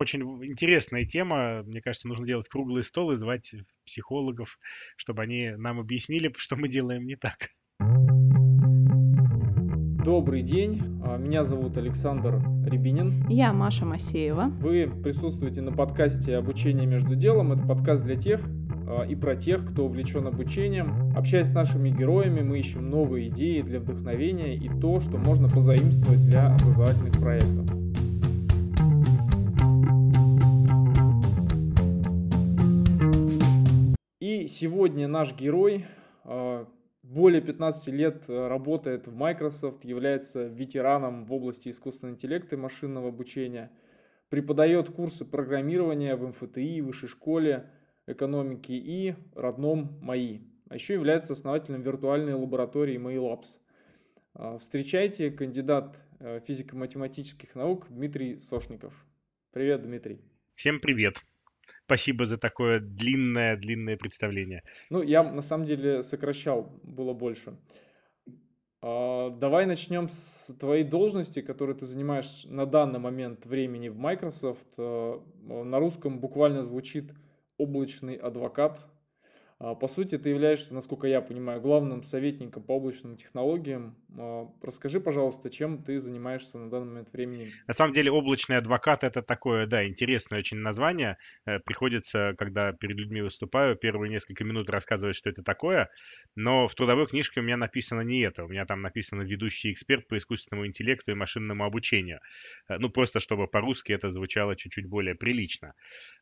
Очень интересная тема. Мне кажется, нужно делать круглый стол и звать психологов, чтобы они нам объяснили, что мы делаем не так. Добрый день, а, меня зовут Александр Рябинин. Я Маша Масеева. Вы присутствуете на подкасте «Обучение между делом». Это подкаст для тех а, и про тех, кто увлечен обучением. Общаясь с нашими героями, мы ищем новые идеи для вдохновения и то, что можно позаимствовать для образовательных проектов. Сегодня наш герой а, более 15 лет э, работает в Microsoft, является ветераном в области искусственного интеллекта и машинного обучения, преподает курсы программирования в МФТИ, высшей школе экономики и родном МАИ. А еще является основателем виртуальной лаборатории МАИ Labs. А, встречайте кандидат э, физико-математических наук Дмитрий Сошников. Привет, Дмитрий. Всем привет. Спасибо за такое длинное-длинное представление. Ну, я на самом деле сокращал, было больше. А, давай начнем с твоей должности, которую ты занимаешь на данный момент времени в Microsoft. А, на русском буквально звучит облачный адвокат. А, по сути, ты являешься, насколько я понимаю, главным советником по облачным технологиям. А, расскажи, пожалуйста, чем ты занимаешься на данный момент времени? На самом деле, облачный адвокат это такое, да, интересное очень название. Э, приходится, когда перед людьми выступаю, первые несколько минут рассказывать, что это такое. Но в трудовой книжке у меня написано не это. У меня там написано ведущий эксперт по искусственному интеллекту и машинному обучению. Э, ну, просто чтобы по-русски это звучало чуть-чуть более прилично.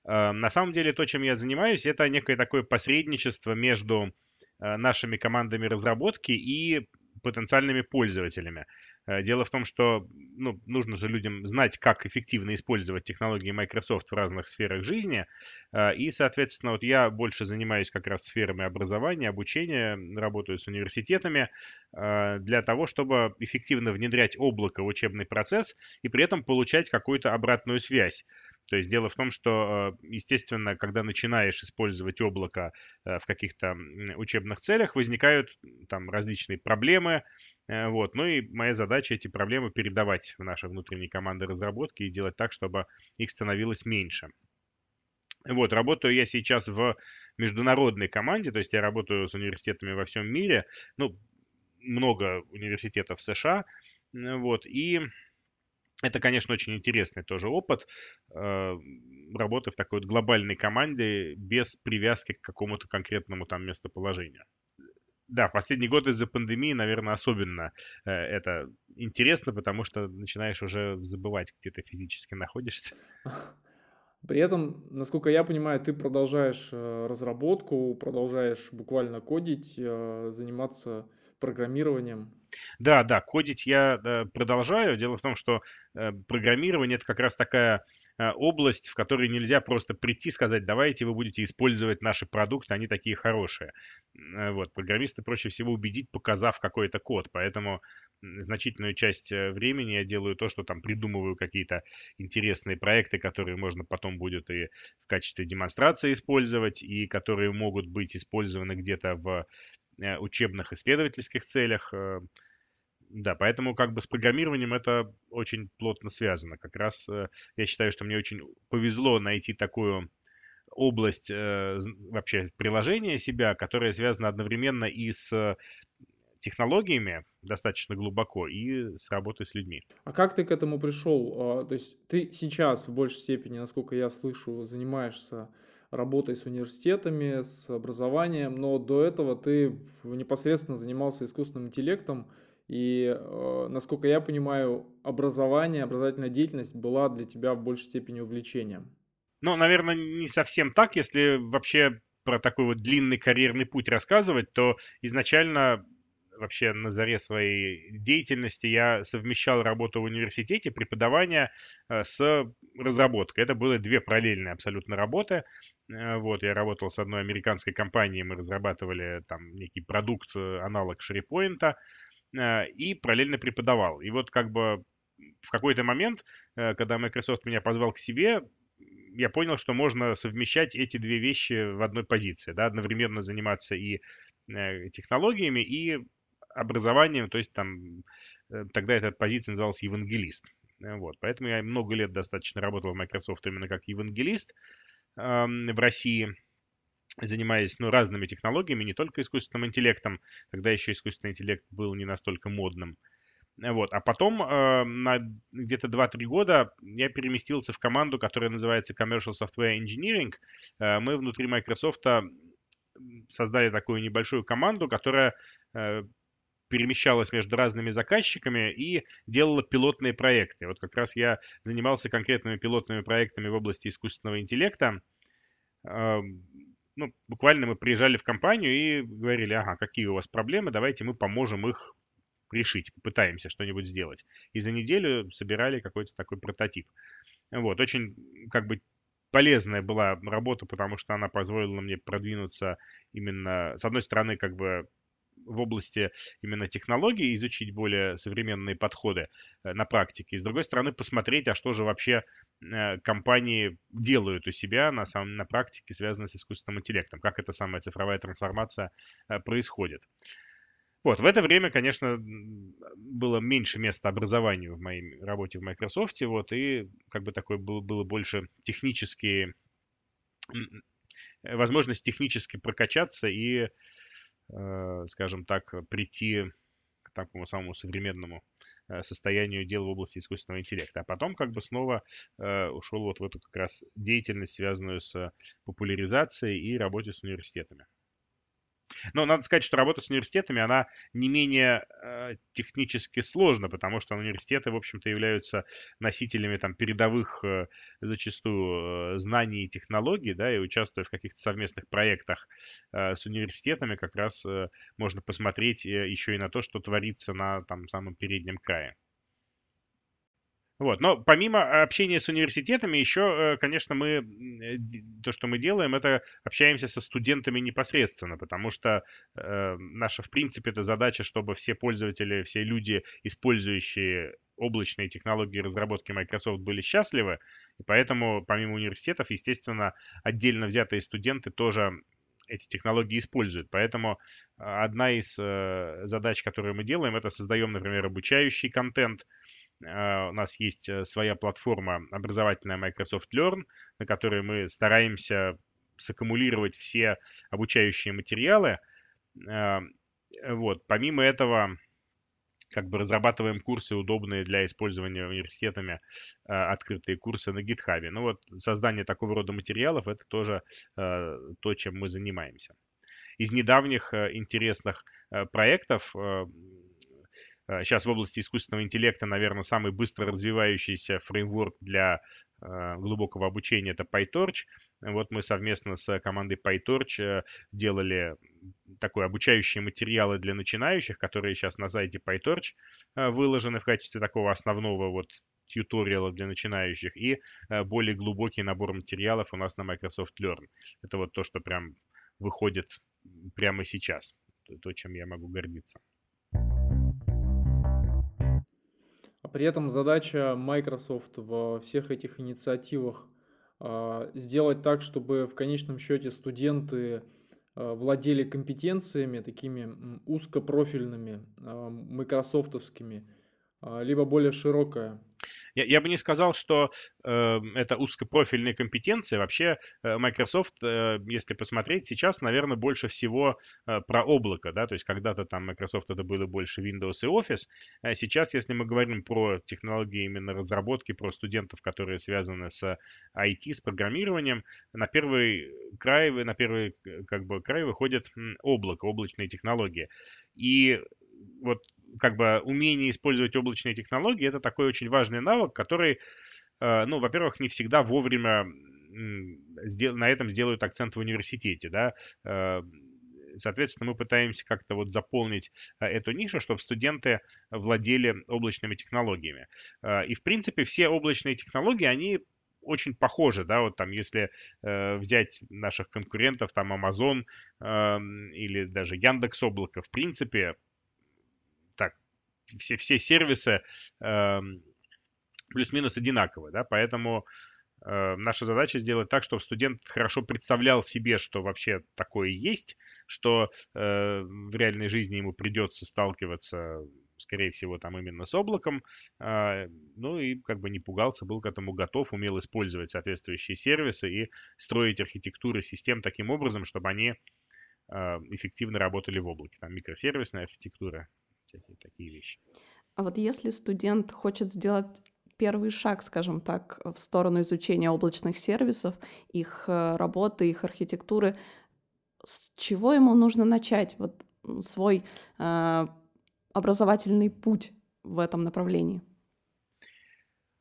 Э, на самом деле, то, чем я занимаюсь, это некое такое посредничество сотрудничество между э, нашими командами разработки и потенциальными пользователями. Э, дело в том, что ну, нужно же людям знать, как эффективно использовать технологии Microsoft в разных сферах жизни. Э, и, соответственно, вот я больше занимаюсь как раз сферами образования, обучения, работаю с университетами для того, чтобы эффективно внедрять облако в учебный процесс и при этом получать какую-то обратную связь. То есть дело в том, что, э, естественно, когда начинаешь использовать облако э, в каких-то учебных целях, возникают там различные проблемы. Э, вот. Ну и моя задача эти проблемы передавать в наши внутренние команды разработки и делать так, чтобы их становилось меньше. Вот, работаю я сейчас в международной команде, то есть я работаю с университетами во всем мире, ну, много университетов США, вот, и это, конечно, очень интересный тоже опыт э, работы в такой вот глобальной команде без привязки к какому-то конкретному там местоположению. Да, последний год из-за пандемии, наверное, особенно э, это интересно, потому что начинаешь уже забывать, где ты физически находишься. При этом, насколько я понимаю, ты продолжаешь э, разработку, продолжаешь буквально кодить, э, заниматься программированием. Да, да, кодить я э, продолжаю. Дело в том, что э, программирование это как раз такая э, область, в которой нельзя просто прийти и сказать, давайте вы будете использовать наши продукты, они такие хорошие. Вот, программисты проще всего убедить, показав какой-то код, поэтому значительную часть времени я делаю то, что там придумываю какие-то интересные проекты, которые можно потом будет и в качестве демонстрации использовать, и которые могут быть использованы где-то в Э, учебных исследовательских целях. Э, да, поэтому как бы с программированием это очень плотно связано. Как раз э, я считаю, что мне очень повезло найти такую область вообще приложения себя, которая связана одновременно и с технологиями достаточно глубоко и с работой с людьми. А как ты к этому пришел? А, то есть ты сейчас в большей степени, насколько я слышу, занимаешься работой с университетами, с образованием, но до этого ты непосредственно занимался искусственным интеллектом, и, э, насколько я понимаю, образование, образовательная деятельность была для тебя в большей степени увлечением. Ну, наверное, не совсем так. Если вообще про такой вот длинный карьерный путь рассказывать, то изначально вообще на заре своей деятельности я совмещал работу в университете, преподавание э, с разработкой. Это были две параллельные абсолютно работы. Э, вот, я работал с одной американской компанией, мы разрабатывали там некий продукт, э, аналог SharePoint, и параллельно преподавал. И вот как бы в какой-то момент, когда Microsoft меня позвал к себе, я понял, что можно совмещать эти две вещи в одной позиции, да, одновременно заниматься и технологиями, и образованием, то есть там э, тогда эта позиция называлась евангелист. Вот, поэтому я много лет достаточно работал в Microsoft именно как евангелист в России, занимаясь ну, разными технологиями, не только искусственным интеллектом, тогда еще искусственный интеллект был не настолько модным. Вот. А потом э, на где-то 2-3 года я переместился в команду, которая называется Commercial Software Engineering. Э, мы внутри Microsoft создали такую небольшую команду, которая э, перемещалась между разными заказчиками и делала пилотные проекты. Вот как раз я занимался конкретными пилотными проектами в области искусственного интеллекта. Э, ну, буквально мы приезжали в компанию и говорили, ага, какие у вас проблемы, давайте мы поможем их решить, попытаемся что-нибудь сделать. И за неделю собирали какой-то такой прототип. Вот, очень как бы полезная была работа, потому что она позволила мне продвинуться именно, с одной стороны, как бы в области именно технологий, изучить более современные подходы э, на практике. И с другой стороны, посмотреть, а что же вообще э, компании делают у себя на, самом, на практике, связанной с искусственным интеллектом, как эта самая цифровая трансформация э, происходит. Вот, в это время, конечно, было меньше места образованию в моей работе в Microsoft, вот, и как бы такое было, было больше технические, возможность технически прокачаться и, скажем так, прийти к такому самому современному э, состоянию дел в области искусственного интеллекта. А потом как бы снова э, ушел вот в эту как раз деятельность, связанную с популяризацией и работой с университетами. Но надо сказать, что работа с университетами, она не менее э, технически сложна, потому что университеты, в общем-то, являются носителями там передовых э, зачастую э, знаний и технологий, да, и участвуя в каких-то совместных проектах э, с университетами, как раз э, можно посмотреть э, еще и на то, что творится на там самом переднем крае. Вот. Но помимо общения с университетами, еще, э, конечно, мы, э, то, что мы делаем, это общаемся со студентами непосредственно, потому что э, наша, в принципе, это задача, чтобы все пользователи, все люди, использующие облачные технологии разработки Microsoft, были счастливы. И поэтому, помимо университетов, естественно, отдельно взятые студенты тоже эти технологии используют. Поэтому одна из задач, которую мы делаем, это создаем, например, обучающий контент, у нас есть э, своя платформа образовательная Microsoft Learn, на которой мы стараемся саккумулировать все обучающие материалы. А, вот. Помимо этого, как бы разрабатываем курсы, удобные для использования университетами, а, открытые курсы на GitHub. Ну вот создание такого рода материалов – это тоже то, чем мы занимаемся. Из недавних э, интересных э, проектов Сейчас э, в области искусственного интеллекта, наверное, самый быстро развивающийся фреймворк для э, глубокого обучения это PyTorch. Вот мы совместно с командой PyTorch э, делали такой обучающие материалы для начинающих, которые сейчас на сайте PyTorch выложены в качестве такого основного вот тьюториала для начинающих и более глубокий набор материалов у нас на Microsoft Learn. Это вот то, что прям выходит прямо сейчас, то, чем я могу гордиться. При этом задача Microsoft во всех этих инициативах а, сделать так, чтобы в конечном счете студенты а, владели компетенциями такими узкопрофильными, а, майкрософтовскими, либо более широкая. Я, я бы не сказал, что э, это узкопрофильные компетенции. Вообще э, Microsoft, э, если посмотреть, сейчас, наверное, больше всего э, про облако, да, то есть когда-то там Microsoft это было больше Windows и Office. А сейчас, если мы говорим про технологии именно разработки, про студентов, которые связаны с IT, с программированием, на первый край, на первый как бы край выходит облако, облачные технологии. И вот как бы умение использовать облачные технологии это такой очень важный навык, который, э, ну, во-первых, не всегда вовремя на этом сделают акцент в университете, да, э, Соответственно, мы пытаемся как-то вот заполнить э, эту нишу, чтобы студенты владели облачными технологиями. И, в принципе, все облачные технологии, они очень похожи, да, вот там, если э, взять наших конкурентов, там, Amazon э, или даже Яндекс Облако, в принципе, все, все сервисы э, плюс-минус одинаковые, да, поэтому э, наша задача сделать так, чтобы студент хорошо представлял себе, что вообще такое есть, что э, в реальной жизни ему придется сталкиваться скорее всего, там именно с облаком. А, ну и как бы не пугался, был к этому готов, умел использовать соответствующие сервисы и строить архитектуры систем таким образом, чтобы они а, эффективно работали в облаке. Там микросервисная архитектура, всякие такие вещи. А вот если студент хочет сделать первый шаг, скажем так, в сторону изучения облачных сервисов, их э, работы, их архитектуры, с чего ему нужно начать? Вот свой э, образовательный путь в этом направлении?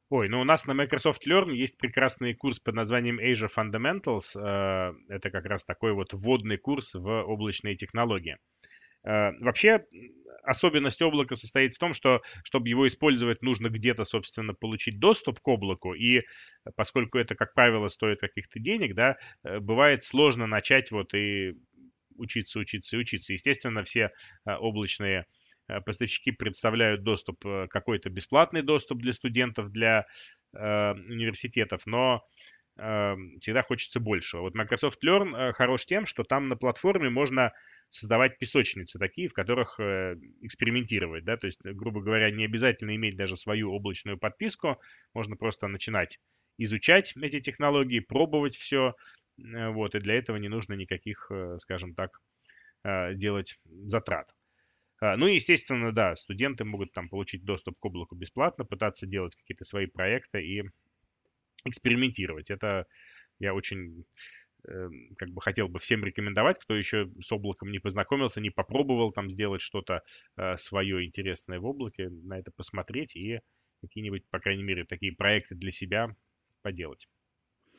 Ой, ну у нас на Microsoft Learn есть прекрасный курс под названием Azure Fundamentals. Э, это как раз такой вот вводный курс в облачные технологии. Э, вообще, особенность облака состоит в том, что, чтобы его использовать, нужно где-то, собственно, получить доступ к облаку, и поскольку это, как правило, стоит каких-то денег, да, э, бывает сложно начать вот и учиться, учиться и учиться. Естественно, все облачные Э, поставщики представляют доступ, какой-то бесплатный доступ для студентов, для э, университетов, но э, всегда хочется большего. Вот Microsoft Learn хорош тем, что там на платформе можно создавать песочницы такие, в которых э, экспериментировать, да, то есть, грубо говоря, не обязательно иметь даже свою облачную подписку, можно просто начинать изучать эти технологии, пробовать все, э, вот, и для этого не нужно никаких, э, скажем так, э, делать затрат. Ну и, естественно, да, студенты могут там получить доступ к облаку бесплатно, пытаться делать какие-то свои проекты и экспериментировать. Это я очень э, как бы хотел бы всем рекомендовать, кто еще с облаком не познакомился, не попробовал там сделать что-то э, свое интересное в облаке, на это посмотреть и какие-нибудь, по крайней мере, такие проекты для себя поделать.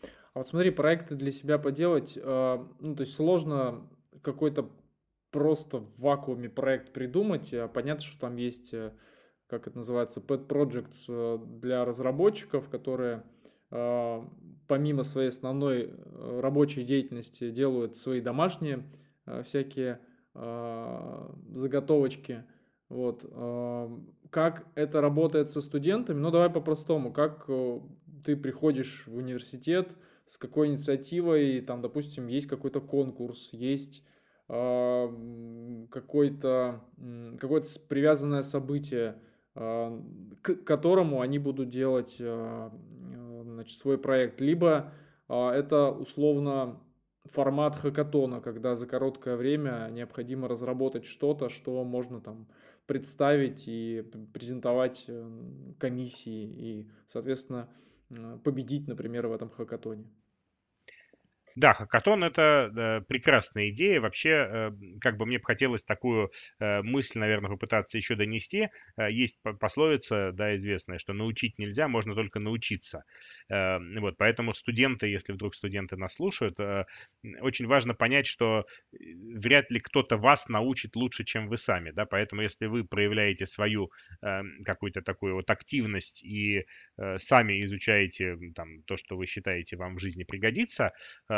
А вот смотри, проекты для себя поделать, э, ну, то есть сложно какой-то просто в вакууме проект придумать. А понятно, что там есть, э, как это называется, pet projects э, для разработчиков, которые э, помимо своей основной рабочей деятельности делают свои домашние всякие заготовочки. Вот. Как это работает со студентами? Ну, давай по-простому. Как ты приходишь в университет, с какой инициативой, там, допустим, есть какой-то конкурс, есть а, какое-то какое привязанное событие, а, к которому они будут делать а, значит, свой проект. Либо это условно формат хакатона, когда за короткое время необходимо разработать что-то, что можно там представить и презентовать э, комиссии и, соответственно, победить, например, в этом хакатоне. Да, хакатон это э, прекрасная идея. Вообще, э, как бы мне бы хотелось такую э, мысль, наверное, попытаться еще донести. Есть пословица, да, известная, что научить нельзя, можно только научиться. Вот, поэтому студенты, если вдруг студенты нас слушают, очень важно понять, что вряд ли кто-то вас научит лучше, чем вы сами, да, поэтому если вы проявляете свою какую-то такую вот активность и сами изучаете там то, что вы считаете вам в жизни пригодится,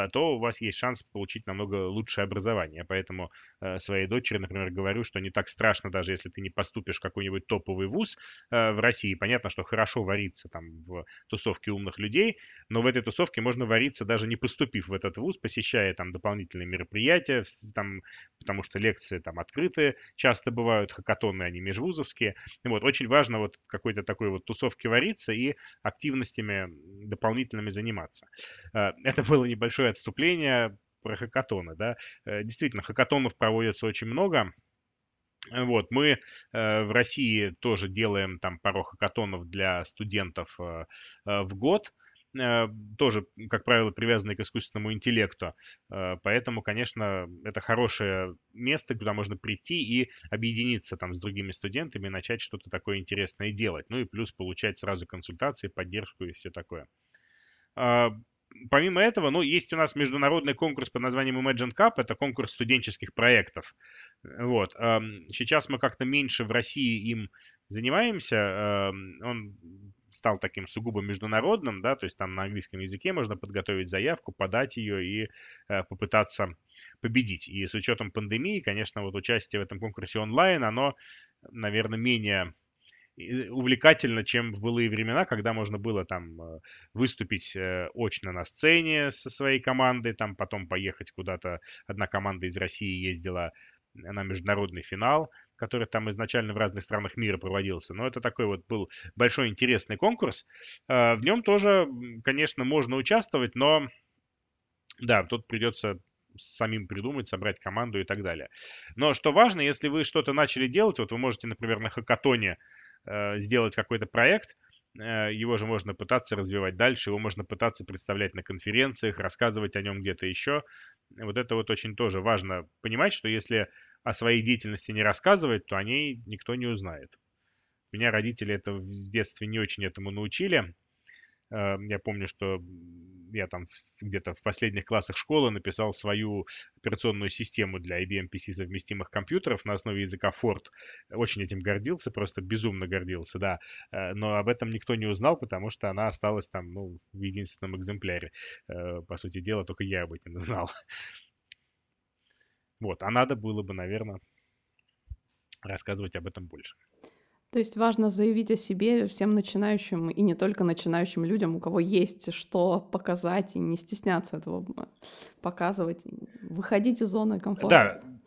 то у вас есть шанс получить намного лучшее образование. Поэтому э, своей дочери, например, говорю, что не так страшно, даже если ты не поступишь в какой-нибудь топовый вуз э, в России. Понятно, что хорошо вариться там в тусовке умных людей, но в этой тусовке можно вариться даже не поступив в этот вуз, посещая там дополнительные мероприятия, там, потому что лекции там открытые часто бывают, хакатоны, они межвузовские. Вот, очень важно вот какой-то такой вот тусовке вариться и активностями дополнительными заниматься. Э, это было небольшое отступление про хакатоны, да. Э, действительно, хакатонов проводится очень много. Вот, мы э, в России тоже делаем там пару хакатонов для студентов э, в год тоже, как правило, привязанные к искусственному интеллекту. Поэтому, конечно, это хорошее место, куда можно прийти и объединиться там с другими студентами, начать что-то такое интересное делать. Ну и плюс получать сразу консультации, поддержку и все такое. Помимо этого, ну, есть у нас международный конкурс под названием Imagine Cup, это конкурс студенческих проектов. Вот. Сейчас мы как-то меньше в России им занимаемся. Он стал таким сугубо международным, да, то есть там на английском языке можно подготовить заявку, подать ее и э, попытаться победить. И с учетом пандемии, конечно, вот участие в этом конкурсе онлайн, оно, наверное, менее увлекательно, чем в былые времена, когда можно было там э, выступить э, очно на сцене со своей командой, там потом поехать куда-то. Одна команда из России ездила на международный финал, который там изначально в разных странах мира проводился. Но это такой вот был большой интересный конкурс. В нем тоже, конечно, можно участвовать, но да, тут придется самим придумать, собрать команду и так далее. Но что важно, если вы что-то начали делать, вот вы можете, например, на хакатоне э, сделать какой-то проект, э, его же можно пытаться развивать дальше, его можно пытаться представлять на конференциях, рассказывать о нем где-то еще. Вот это вот очень тоже важно понимать, что если о своей деятельности не рассказывать, то о ней никто не узнает. Меня родители это в детстве не очень этому научили. Э, я помню, что я там где-то в последних классах школы написал свою операционную систему для IBM PC совместимых компьютеров на основе языка Ford. Очень этим гордился, просто безумно гордился, да. Э, но об этом никто не узнал, потому что она осталась там, ну, в единственном экземпляре. Э, по сути дела, только я об этом знал. Вот, а надо было бы, наверное, рассказывать об этом больше. То есть важно заявить о себе всем начинающим и не только начинающим людям, у кого есть что показать, и не стесняться этого показывать, выходить из зоны комфорта. Да,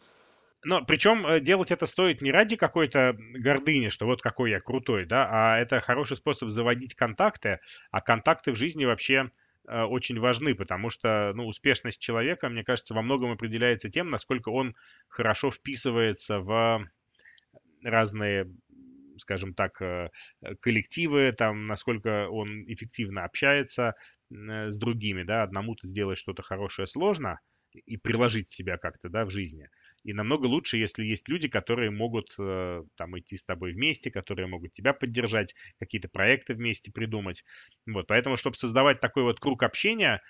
но причем э, делать это стоит не ради какой-то гордыни, что вот какой я крутой, да, а это хороший способ заводить контакты, а контакты в жизни вообще э, очень важны, потому что ну, успешность человека, мне кажется, во многом определяется тем, насколько он хорошо вписывается в разные скажем так, э, коллективы, там, насколько он эффективно общается э, с другими, да, одному-то сделать что-то хорошее сложно, и приложить себя как-то, да, в жизни. И намного лучше, если есть люди, которые могут э, там идти с тобой вместе, которые могут тебя поддержать, какие-то проекты вместе придумать. Вот, поэтому, чтобы создавать такой вот круг общения,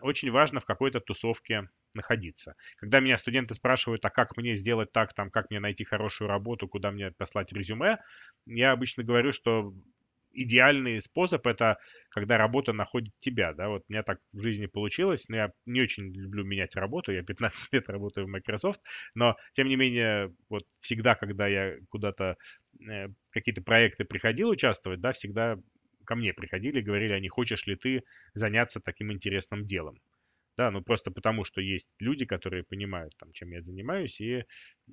очень важно в какой-то тусовке находиться. Когда меня студенты спрашивают, а как мне сделать так, там, как мне найти хорошую работу, куда мне послать резюме, я обычно говорю, что идеальный способ это когда работа находит тебя, да, вот у меня так в жизни получилось, но я не очень люблю менять работу, я 15 лет работаю в Microsoft, но тем не менее вот всегда, когда я куда-то э, какие-то проекты приходил участвовать, да, всегда ко мне приходили говорили, а не хочешь ли ты заняться таким интересным делом. Да, ну просто потому, что есть люди, которые понимают, там, чем я занимаюсь, и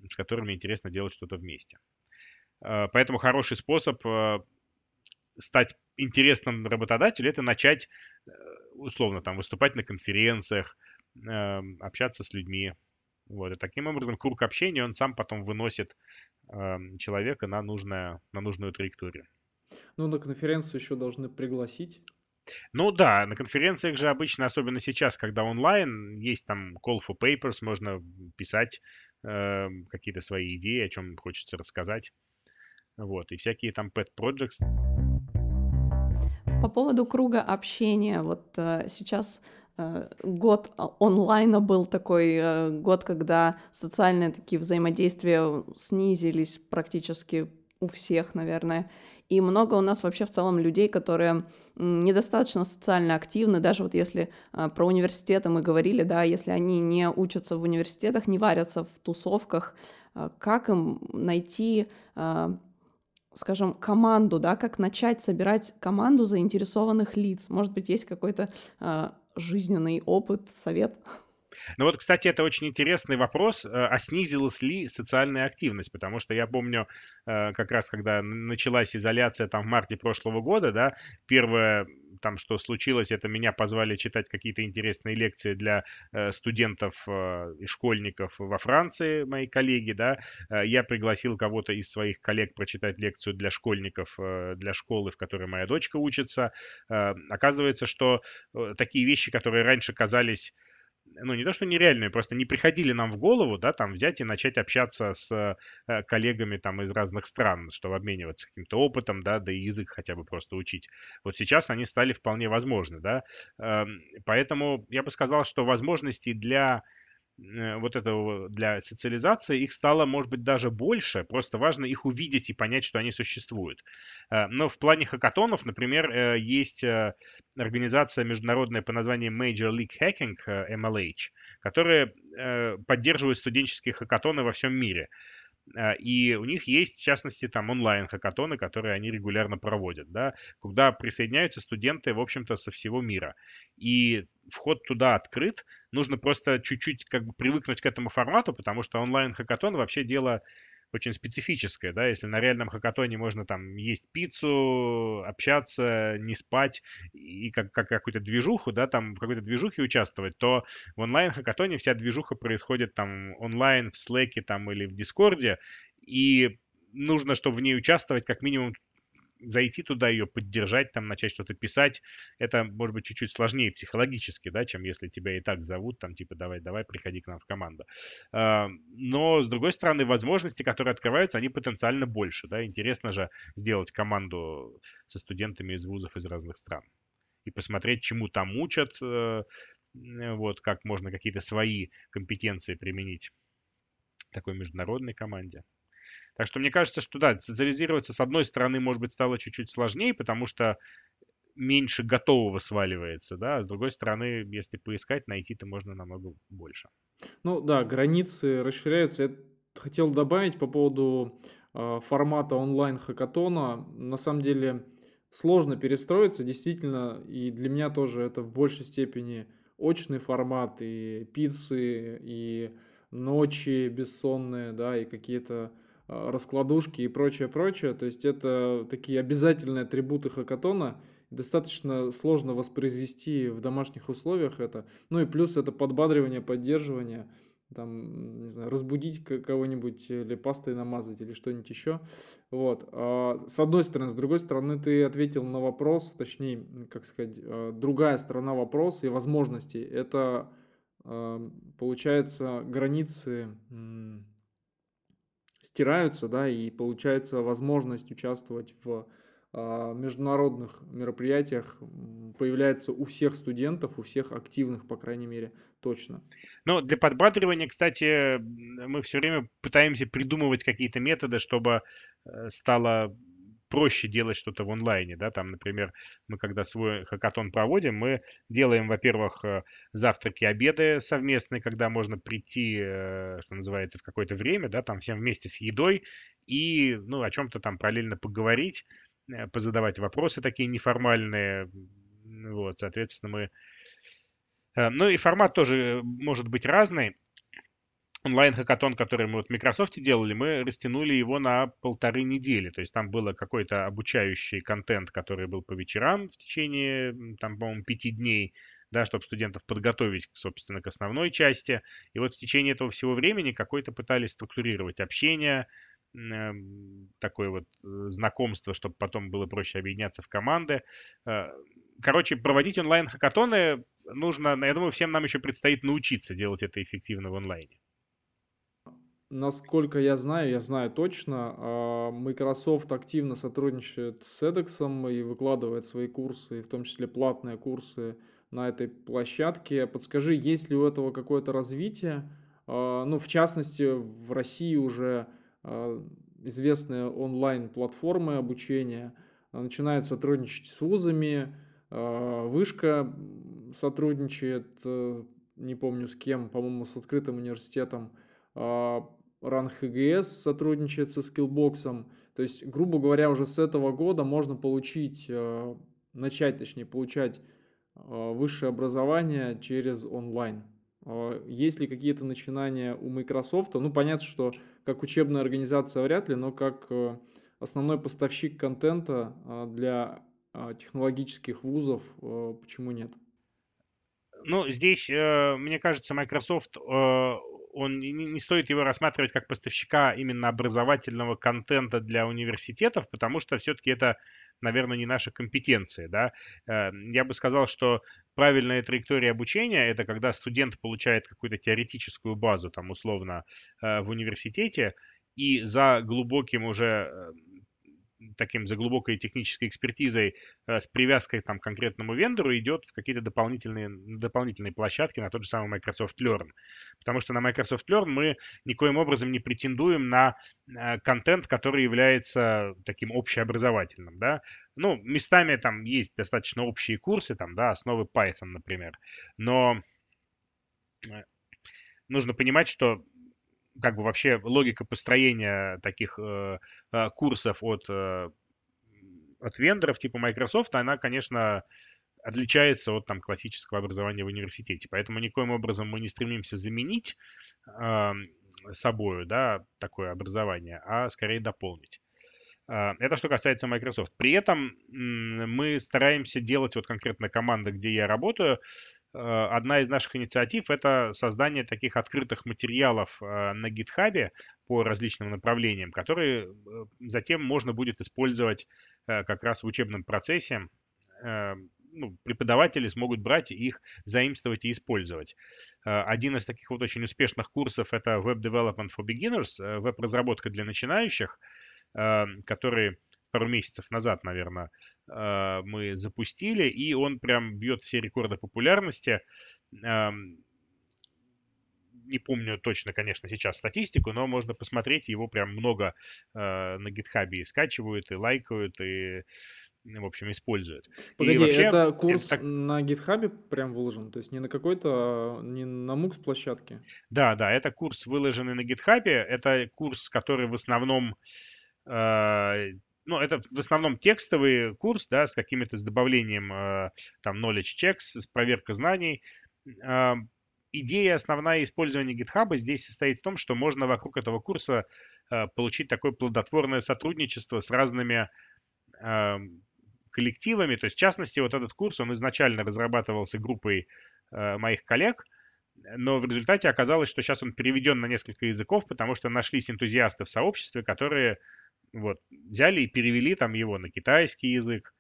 с которыми интересно делать что-то вместе. Э, поэтому хороший способ э, стать интересным работодателю, это начать э, условно там выступать на конференциях, эм, общаться с людьми. Вот. И таким образом круг общения, он сам потом выносит эм, человека на, нужное, на нужную траекторию. Ну, на конференцию еще должны пригласить. Ну да, на конференциях же обычно, особенно сейчас, когда онлайн, есть там call for papers, можно писать э, какие-то свои идеи, о чем хочется рассказать. Вот, и всякие там pet projects. По поводу круга общения, вот э, сейчас э, год онлайна был такой э, год, когда социальные такие взаимодействия снизились практически у всех, наверное. И много у нас вообще в целом людей, которые недостаточно социально активны, даже вот если про университеты мы говорили, да, если они не учатся в университетах, не варятся в тусовках, как им найти скажем, команду, да, как начать собирать команду заинтересованных лиц? Может быть, есть какой-то э, жизненный опыт, совет? Ну вот, кстати, это очень интересный вопрос, а снизилась ли социальная активность? Потому что я помню, э, как раз когда началась изоляция там в марте прошлого года, да, первое там, что случилось, это меня позвали читать какие-то интересные лекции для э, студентов э, и школьников во Франции, мои коллеги, да. Э, я пригласил кого-то из своих коллег прочитать лекцию для школьников, э, для школы, в которой моя дочка учится. Э, оказывается, что э, такие вещи, которые раньше казались ну, не то, что нереальные, просто не приходили нам в голову, да, там взять и начать общаться с э, коллегами там из разных стран, чтобы обмениваться каким-то опытом, да, да и язык хотя бы просто учить. Вот сейчас они стали вполне возможны, да. Э, поэтому я бы сказал, что возможностей для вот этого для социализации, их стало, может быть, даже больше. Просто важно их увидеть и понять, что они существуют. Э, но в плане хакатонов, например, э, есть организация международная по названию Major League Hacking, MLH, которая поддерживает студенческие хакатоны во всем мире. А, и у них есть, в частности, там онлайн-хакатоны, которые они регулярно проводят, да, куда присоединяются студенты, в общем-то, со всего мира. И вход туда открыт, нужно просто чуть-чуть как бы привыкнуть к этому формату, потому что онлайн-хакатон вообще дело очень специфическое, да, если на реальном хакатоне можно там есть пиццу, общаться, не спать и как, как какую-то движуху, да, там в какой-то движухе участвовать, то в онлайн-хакатоне вся движуха происходит там онлайн в Slack там или в Дискорде, и нужно, чтобы в ней участвовать как минимум зайти туда, ее поддержать, там, начать что-то писать, это, может быть, чуть-чуть сложнее психологически, да, чем если тебя и так зовут, там, типа, давай, давай, приходи к нам в команду. А, но, с другой стороны, возможности, которые открываются, они потенциально больше, да, интересно же сделать команду со студентами из вузов из разных стран и посмотреть, чему там учат, э, вот, как можно какие-то свои компетенции применить такой международной команде. Так что мне кажется, что да, социализироваться с одной стороны, может быть, стало чуть-чуть сложнее, потому что меньше готового сваливается, да, а с другой стороны, если поискать, найти-то можно намного больше. Ну да, границы расширяются. Я хотел добавить по поводу э, формата онлайн-хакатона. На самом деле сложно перестроиться, действительно, и для меня тоже это в большей степени очный формат, и пиццы, и ночи бессонные, да, и какие-то раскладушки и прочее, прочее. То есть это такие обязательные атрибуты хакатона. Достаточно сложно воспроизвести в домашних условиях это. Ну и плюс это подбадривание, поддерживание. Там, не знаю, разбудить кого-нибудь или пастой намазать или что-нибудь еще. Вот. А, с одной стороны. С другой стороны, ты ответил на вопрос, точнее, как сказать, а, другая сторона вопроса и возможностей. Это, получается, границы стираются, да, и получается возможность участвовать в а, международных мероприятиях появляется у всех студентов, у всех активных, по крайней мере, точно. Ну, для подбадривания, кстати, мы все время пытаемся придумывать какие-то методы, чтобы э, стало проще делать что-то в онлайне, да, там, например, мы когда свой хакатон проводим, мы делаем, во-первых, э, завтраки, обеды совместные, когда можно прийти, э, что называется, в какое-то время, да, там всем вместе с едой и, ну, о чем-то там параллельно поговорить, э, позадавать вопросы такие неформальные, вот, соответственно, мы... Ну и формат тоже может быть разный онлайн-хакатон, который мы вот в Microsoft делали, мы растянули его на полторы недели. То есть там было какой-то обучающий контент, который был по вечерам в течение, там, по-моему, пяти дней, да, чтобы студентов подготовить, собственно, к основной части. И вот в течение этого всего времени какой-то пытались структурировать общение, эм, такое вот э, знакомство, чтобы потом было проще объединяться в команды. Э, короче, проводить онлайн-хакатоны нужно, я думаю, всем нам еще предстоит научиться делать это эффективно в онлайне. Насколько я знаю, я знаю точно, а, Microsoft активно сотрудничает с edX и выкладывает свои курсы, в том числе платные курсы на этой площадке. Подскажи, есть ли у этого какое-то развитие? А, ну, в частности, в России уже а, известные онлайн-платформы обучения начинают сотрудничать с вузами, Вышка сотрудничает, э, не помню с кем, по-моему, с открытым университетом RunHGS сотрудничает со Skillbox. То есть, грубо говоря, уже с этого года можно получить, э, начать, точнее, получать э, высшее образование через онлайн. Э, есть ли какие-то начинания у Microsoft? Ну, понятно, что как учебная организация вряд ли, но как основной поставщик контента для технологических вузов, почему нет? Ну, здесь, мне кажется, Microsoft он не, стоит его рассматривать как поставщика именно образовательного контента для университетов, потому что все-таки это, наверное, не наша компетенция, да. Э, я бы сказал, что правильная траектория обучения это когда студент получает какую-то теоретическую базу, там условно э, в университете, и за глубоким уже э, таким за глубокой технической экспертизой э, с привязкой там, к конкретному вендору идет в какие-то дополнительные, дополнительные площадки на тот же самый Microsoft Learn. Потому что на Microsoft Learn мы никоим образом не претендуем на э, контент, который является таким общеобразовательным. Да? Ну, местами там есть достаточно общие курсы, там, да, основы Python, например. Но э, нужно понимать, что как бы вообще логика построения таких э, э, курсов от, э, от вендоров типа Microsoft, она, конечно, отличается от там классического образования в университете. Поэтому никоим образом мы не стремимся заменить э, собою, да, такое образование, а скорее дополнить. Это что касается Microsoft. При этом мы стараемся делать, вот конкретно команда, где я работаю, одна из наших инициатив – это создание таких открытых материалов э, на GitHub по различным направлениям, которые э, затем можно будет использовать как раз в учебном процессе. Ну, преподаватели смогут брать их, заимствовать и использовать. Один из таких вот очень успешных курсов – это Web Development for Beginners, веб-разработка для начинающих, который пару месяцев назад, наверное, а, мы запустили, и он прям бьет все рекорды популярности. Не помню точно, конечно, сейчас статистику, но можно посмотреть, его прям много а, на гитхабе и скачивают, и лайкают, и в общем, используют. Погоди, вообще, это курс это так... на гитхабе прям выложен? То есть не на какой-то, не на мукс площадке? Да, да, это курс выложенный на гитхабе. Это курс, который в основном а, ну, это в основном текстовый курс, да, с какими-то, с добавлением э, там knowledge checks, с проверкой знаний. Э, идея основная использования GitHub здесь состоит в том, что можно вокруг этого курса э, получить такое плодотворное сотрудничество с разными э, коллективами. То есть, в частности, вот этот курс, он изначально разрабатывался группой э, моих коллег, но в результате оказалось, что сейчас он переведен на несколько языков, потому что нашлись энтузиасты в сообществе, которые вот, взяли и перевели там его на китайский язык,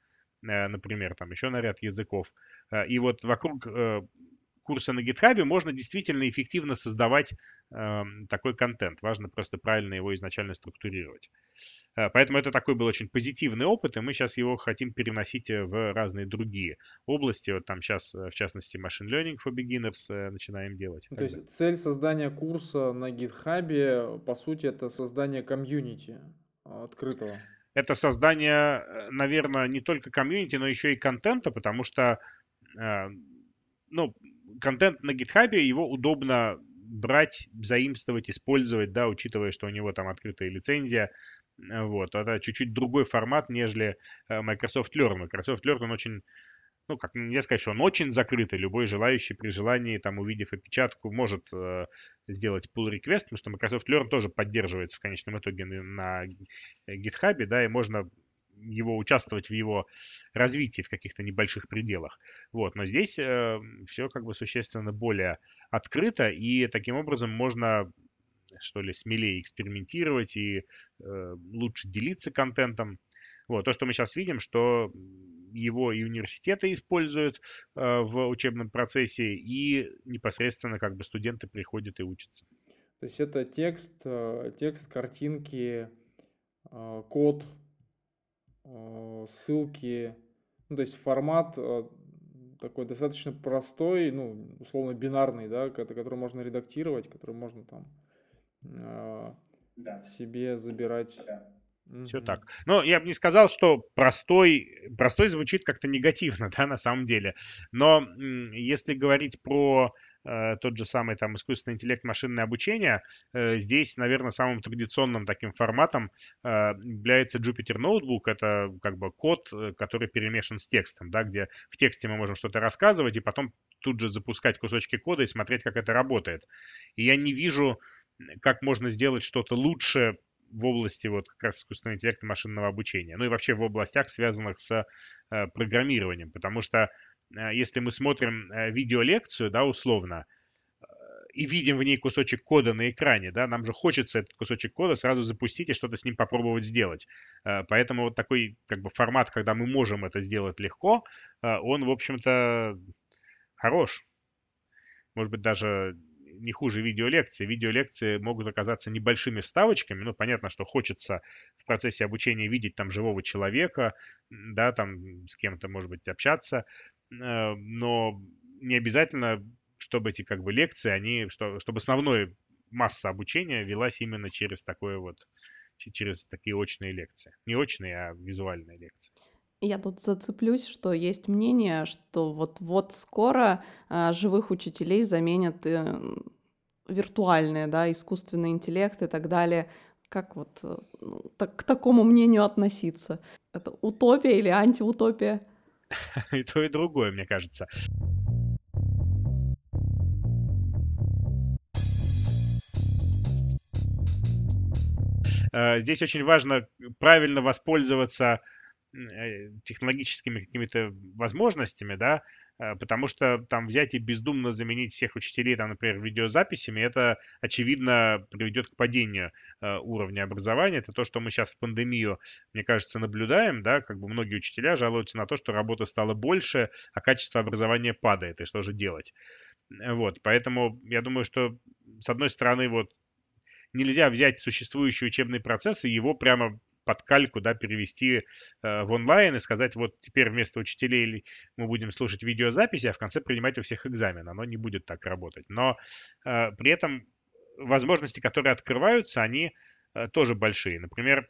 э, например, там еще на ряд языков. Э, и вот вокруг э, курса на GitHub можно действительно эффективно создавать э, такой контент. Важно просто правильно его изначально структурировать. Э, поэтому это такой был очень позитивный опыт, и мы сейчас его хотим переносить в разные другие области. Вот там сейчас, в частности, Machine Learning for Beginners э, начинаем делать. То есть цель создания курса на GitHub, по сути, это создание комьюнити открытого? Это создание, э, наверное, не только комьюнити, но еще и контента, потому что, э, ну, контент на GitHub, его удобно брать, заимствовать, использовать, да, учитывая, что у него там открытая лицензия. Э, вот, это чуть-чуть другой формат, нежели Microsoft Learn. Microsoft Learn, он очень ну, как нельзя сказать, что он очень закрытый. Любой желающий при желании, там, увидев опечатку, может э, сделать pull request, потому что Microsoft Learn тоже поддерживается в конечном итоге на GitHub, да, и можно его участвовать в его развитии в каких-то небольших пределах. Вот, но здесь э, все как бы существенно более открыто, и таким образом можно что ли, смелее экспериментировать и э, лучше делиться контентом. Вот, то, что мы сейчас видим, что его и университеты используют э, в учебном процессе, и непосредственно как бы студенты приходят и учатся. То есть это текст, э, текст, картинки, э, код, ссылки, ну, то есть формат такой достаточно простой, ну, условно бинарный, да, который можно редактировать, который можно там да. себе забирать. Да. Все так. Но я бы не сказал, что простой, простой звучит как-то негативно, да, на самом деле. Но если говорить про э, тот же самый там искусственный интеллект, машинное обучение, э, здесь, наверное, самым традиционным таким форматом э, является Jupyter Notebook. Это как бы код, э, который перемешан с текстом, да, где в тексте мы можем что-то рассказывать и потом тут же запускать кусочки кода и смотреть, как это работает. И я не вижу, как можно сделать что-то лучше в области вот как раз искусственного интеллекта машинного обучения, ну и вообще в областях, связанных с э, программированием, потому что э, если мы смотрим э, видеолекцию, да, условно, и видим в ней кусочек кода на экране, да, нам же хочется этот кусочек кода сразу запустить и что-то с ним попробовать сделать. Поэтому вот такой как бы формат, когда мы можем это сделать легко, он, в общем-то, хорош. Может быть, даже не хуже видеолекции. Видеолекции могут оказаться небольшими вставочками. Ну, понятно, что хочется в процессе обучения видеть там живого человека, да, там с кем-то, может быть, общаться, э, но не обязательно, чтобы эти как бы лекции, они, что, чтобы основная масса обучения велась именно через такое вот, через такие очные лекции. Не очные, а визуальные лекции. Я тут зацеплюсь, что есть мнение, что вот-вот скоро а, живых учителей заменят э, виртуальные, да, искусственный интеллект и так далее. Как вот э, ну, так, к такому мнению относиться? Это утопия или антиутопия? И то, и другое, мне кажется. Э, здесь очень важно правильно воспользоваться технологическими какими-то возможностями, да, э, потому что там взять и бездумно заменить всех учителей, там, например, видеозаписями, это, очевидно, приведет к падению уровня образования. Это то, что мы сейчас в пандемию, мне кажется, наблюдаем, да, как бы многие учителя жалуются на то, что работы стало больше, а качество образования падает, и что же делать? Вот, поэтому я думаю, что, с одной стороны, вот нельзя взять существующий учебный процесс и его прямо под кальку, да, перевести э, в онлайн и сказать, вот теперь вместо учителей мы будем слушать видеозаписи, а в конце принимать у всех экзамен. Оно не будет так работать. Но э, при этом возможности, которые открываются, они э, тоже большие. Например,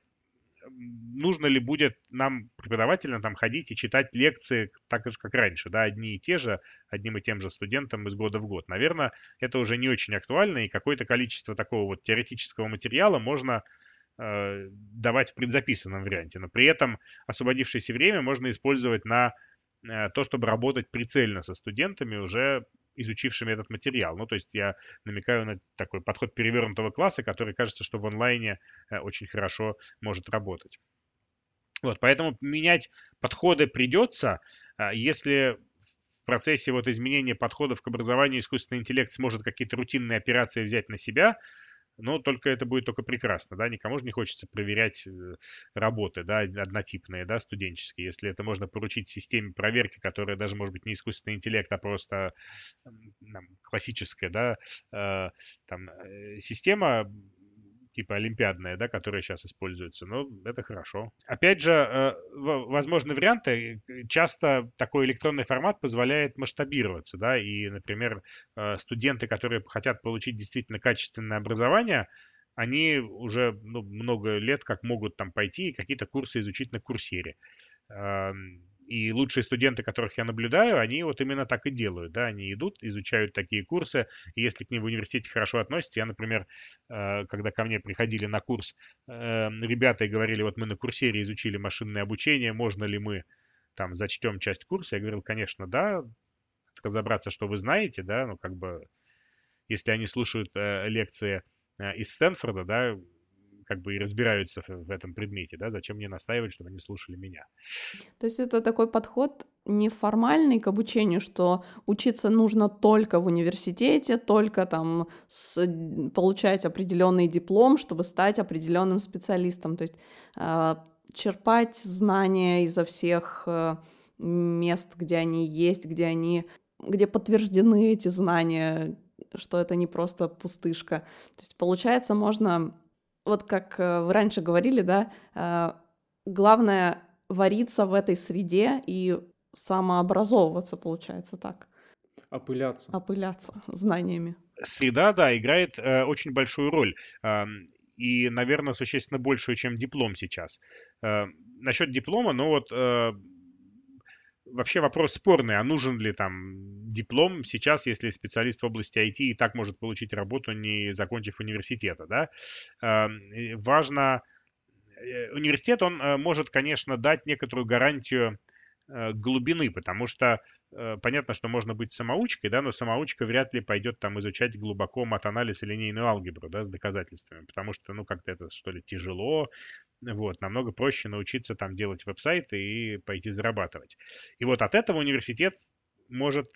нужно ли будет нам, преподавателям, там ходить и читать лекции так же, как раньше, да, одни и те же, одним и тем же студентам из года в год. Наверное, это уже не очень актуально, и какое-то количество такого вот теоретического материала можно давать в предзаписанном варианте, но при этом освободившееся время можно использовать на э, то, чтобы работать прицельно со студентами уже изучившими этот материал. Ну, то есть я намекаю на такой подход перевернутого класса, который кажется, что в онлайне э, очень хорошо может работать. Вот, поэтому менять подходы придется, а если в процессе вот изменения подходов к образованию искусственный интеллект сможет какие-то рутинные операции взять на себя, но только это будет только прекрасно, да, никому же не хочется проверять э, работы, да, однотипные, да, студенческие, если это можно поручить системе проверки, которая даже, может быть, не искусственный интеллект, а просто там, классическая, да, э, там, э, система, типа олимпиадная, да, которая сейчас используется. Ну, это хорошо. Опять же, э, возможны варианты. Часто такой электронный формат позволяет масштабироваться, да, и, например, э, студенты, которые хотят получить действительно качественное образование, они уже ну, много лет как могут там пойти и какие-то курсы изучить на курсере. И лучшие студенты, которых я наблюдаю, они вот именно так и делают, да, они идут, изучают такие курсы, и если к ним в университете хорошо относятся, я, например, э, когда ко мне приходили на курс э, ребята и говорили, вот мы на курсере изучили машинное обучение, можно ли мы там зачтем часть курса, я говорил, конечно, да, разобраться, что вы знаете, да, ну, как бы, если они слушают э, лекции из Стэнфорда, да, как бы и разбираются в этом предмете, да, зачем мне настаивать, чтобы они слушали меня. То есть это такой подход неформальный к обучению, что учиться нужно только в университете, только там с, получать определенный диплом, чтобы стать определенным специалистом. То есть э, черпать знания изо всех э, мест, где они есть, где они, где подтверждены эти знания, что это не просто пустышка. То есть получается можно вот как э, вы раньше говорили, да, э, главное вариться в этой среде и самообразовываться, получается так. Опыляться. Опыляться знаниями. Среда, да, играет э, очень большую роль. Э, и, наверное, существенно большую, чем диплом сейчас. Э, насчет диплома, ну вот э, вообще вопрос спорный, а нужен ли там диплом сейчас, если специалист в области IT и так может получить работу, не закончив университета, да? Важно, э, университет, он э, может, конечно, дать некоторую гарантию глубины, потому что э, понятно, что можно быть самоучкой, да, но самоучка вряд ли пойдет там изучать глубоко матанализ и линейную алгебру, да, с доказательствами, потому что, ну, как-то это, что ли, тяжело, вот, намного проще научиться там делать веб-сайты и пойти зарабатывать. И вот от этого университет может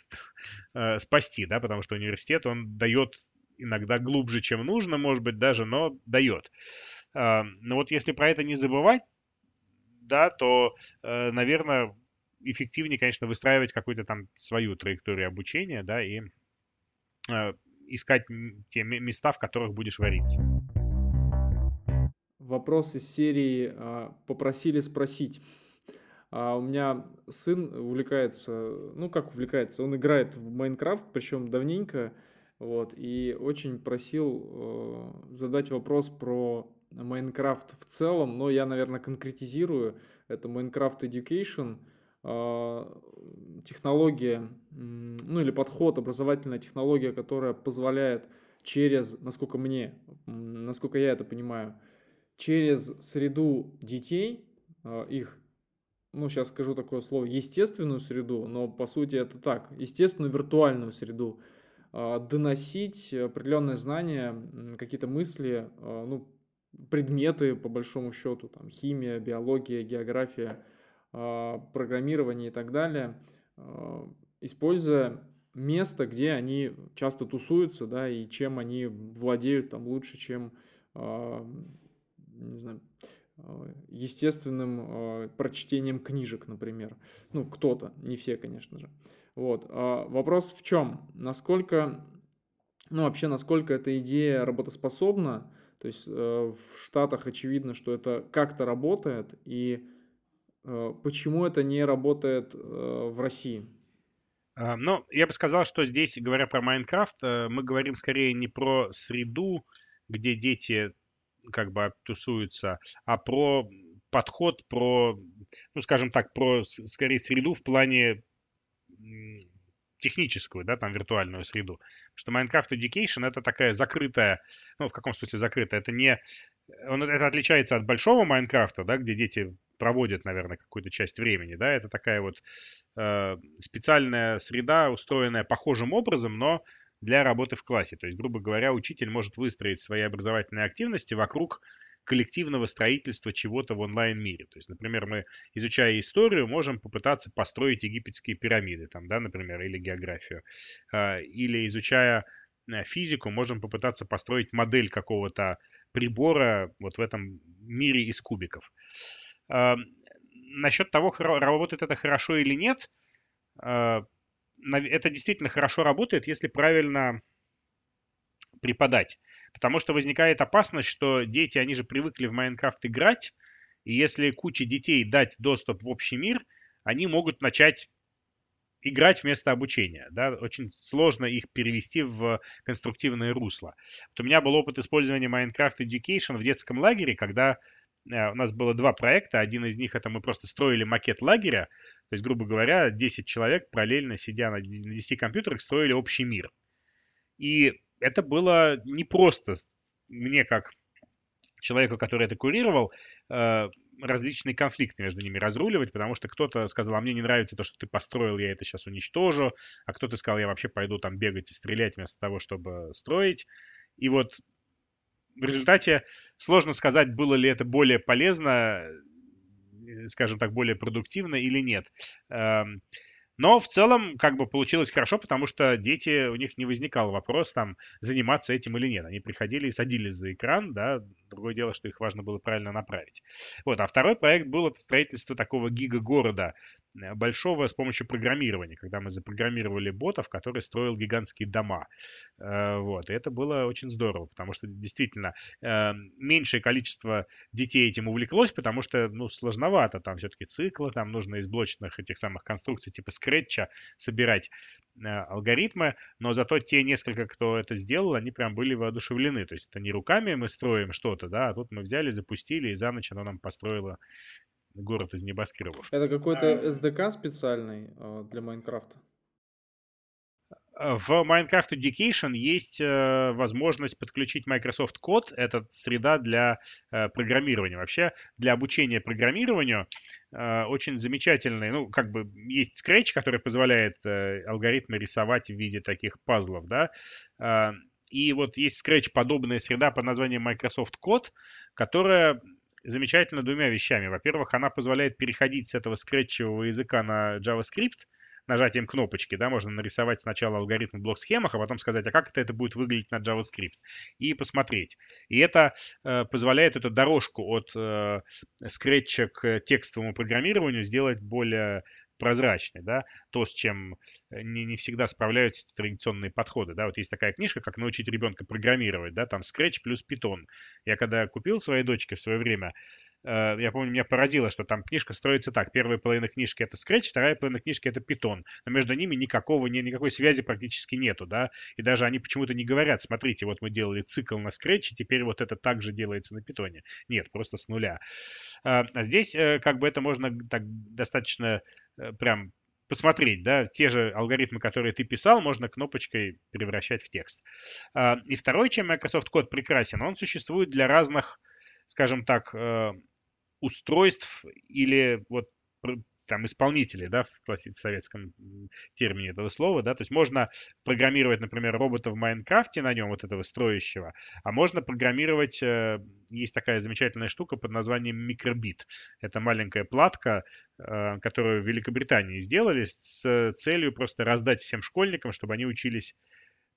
э, спасти, да, потому что университет, он дает иногда глубже, чем нужно, может быть, даже, но дает. Э, но вот если про это не забывать, да, то, э, наверное, эффективнее, конечно, выстраивать какую-то там свою траекторию обучения, да, и э, искать те места, в которых будешь вариться. Вопрос из серии а, «Попросили спросить». А у меня сын увлекается, ну как увлекается, он играет в Майнкрафт, причем давненько, вот, и очень просил э, задать вопрос про Майнкрафт в целом, но я, наверное, конкретизирую. Это Minecraft Education – технология, ну или подход, образовательная технология, которая позволяет через, насколько мне, насколько я это понимаю, через среду детей, э, их, ну, сейчас скажу такое слово, естественную среду, но по сути это так, естественную виртуальную среду, э, доносить определенные знания, какие-то мысли, э, ну, предметы, по большому счету, там, химия, биология, география, программирование и так далее, используя место, где они часто тусуются, да, и чем они владеют там лучше, чем, э, не знаю, естественным прочтением книжек, например. Ну, кто-то, не все, конечно же. Вот. А вопрос в чем? Насколько, ну, вообще, насколько эта идея работоспособна? То есть э, в Штатах очевидно, что это как-то работает, и почему это не работает э, в России? А, ну, я бы сказал, что здесь, говоря про Майнкрафт, э, мы говорим скорее не про среду, где дети как бы тусуются, а про подход, про, ну, скажем так, про скорее среду в плане техническую, да, там виртуальную среду. Что Minecraft Education это такая закрытая, ну, в каком смысле закрытая, это не, он, это отличается от большого Майнкрафта, да, где дети проводят, наверное, какую-то часть времени, да, это такая вот э, специальная среда, устроенная похожим образом, но для работы в классе. То есть, грубо говоря, учитель может выстроить свои образовательные активности вокруг коллективного строительства чего-то в онлайн-мире. То есть, например, мы, изучая историю, можем попытаться построить египетские пирамиды, там, да, например, или географию. Э, или изучая э, физику, можем попытаться построить модель какого-то прибора вот в этом мире из кубиков. Насчет того, работает это хорошо или нет, а, это действительно хорошо работает, если правильно преподать. Потому что возникает опасность, что дети, они же привыкли в Майнкрафт играть, и если куче детей дать доступ в общий мир, они могут начать играть вместо обучения. Да? Очень сложно их перевести в конструктивное русло. Вот у меня был опыт использования Minecraft Education в детском лагере, когда Э, у нас было два проекта. Один из них это мы просто строили макет лагеря. То есть, грубо говоря, 10 человек параллельно сидя на 10 компьютерах строили общий мир. И это было не просто мне как человеку, который это курировал, э, различные конфликты между ними разруливать, потому что кто-то сказал, а мне не нравится то, что ты построил, я это сейчас уничтожу, а кто-то сказал, я вообще пойду там бегать и стрелять вместо того, чтобы строить. И вот в результате сложно сказать, было ли это более полезно, э, скажем так, более продуктивно или нет. Но в целом как бы получилось хорошо, потому что дети, у них не возникал вопрос там заниматься этим или нет. Они приходили и садились за экран, да, другое дело, что их важно было правильно направить. Вот, а второй проект был это строительство такого гига-города э, большого с помощью программирования, когда мы запрограммировали ботов, который строил гигантские дома. Э, вот, и это было очень здорово, потому что действительно э, меньшее количество детей этим увлеклось, потому что, ну, сложновато, там все-таки циклы, там нужно из блочных этих самых конструкций типа скретча собирать э, алгоритмы, но зато те несколько, кто это сделал, они прям были воодушевлены. То есть это не руками мы строим что-то, да, а тут мы взяли, запустили, и за ночь оно нам построило город из небоскребов. Это какой-то SDK специальный э, для Майнкрафта? В Minecraft Education есть э, возможность подключить Microsoft Code. Это среда для э, программирования. Вообще, для обучения программированию э, очень замечательный, ну, как бы есть Scratch, который позволяет алгоритмы рисовать в виде таких пазлов, да. И вот есть Scratch подобная среда под названием Microsoft Code, которая замечательна двумя вещами. Во-первых, она позволяет переходить с этого скретчевого языка на JavaScript – нажатием кнопочки, да, можно нарисовать сначала алгоритм в блок-схемах, а потом сказать, а как это, это будет выглядеть на JavaScript, и посмотреть. И это э, позволяет эту дорожку от э, скретча к текстовому программированию сделать более прозрачной, да, то, с чем э, не, не всегда справляются традиционные подходы, да, вот есть такая книжка, как научить ребенка программировать, да, там Scratch плюс Python. Я когда купил своей дочке в свое время, я помню, меня поразило, что там книжка строится так, первая половина книжки это Scratch, вторая половина книжки это Python, но между ними никакого, ни, никакой связи практически нету, да, и даже они почему-то не говорят, смотрите, вот мы делали цикл на Scratch, и теперь вот это также делается на Python. Нет, просто с нуля. А, а здесь э, как бы это можно так достаточно Э, прям посмотреть, да, те же алгоритмы, которые ты писал, можно кнопочкой превращать в текст. И второй, чем Microsoft Code прекрасен, он существует для разных, скажем так, э, устройств или вот там исполнители, да, в, классе, в советском термине этого слова, да, то есть можно программировать, например, робота в Майнкрафте на нем, вот этого строящего, а можно программировать, э, есть такая замечательная штука под названием микробит. Это маленькая платка, э, которую в Великобритании сделали с целью просто раздать всем школьникам, чтобы они учились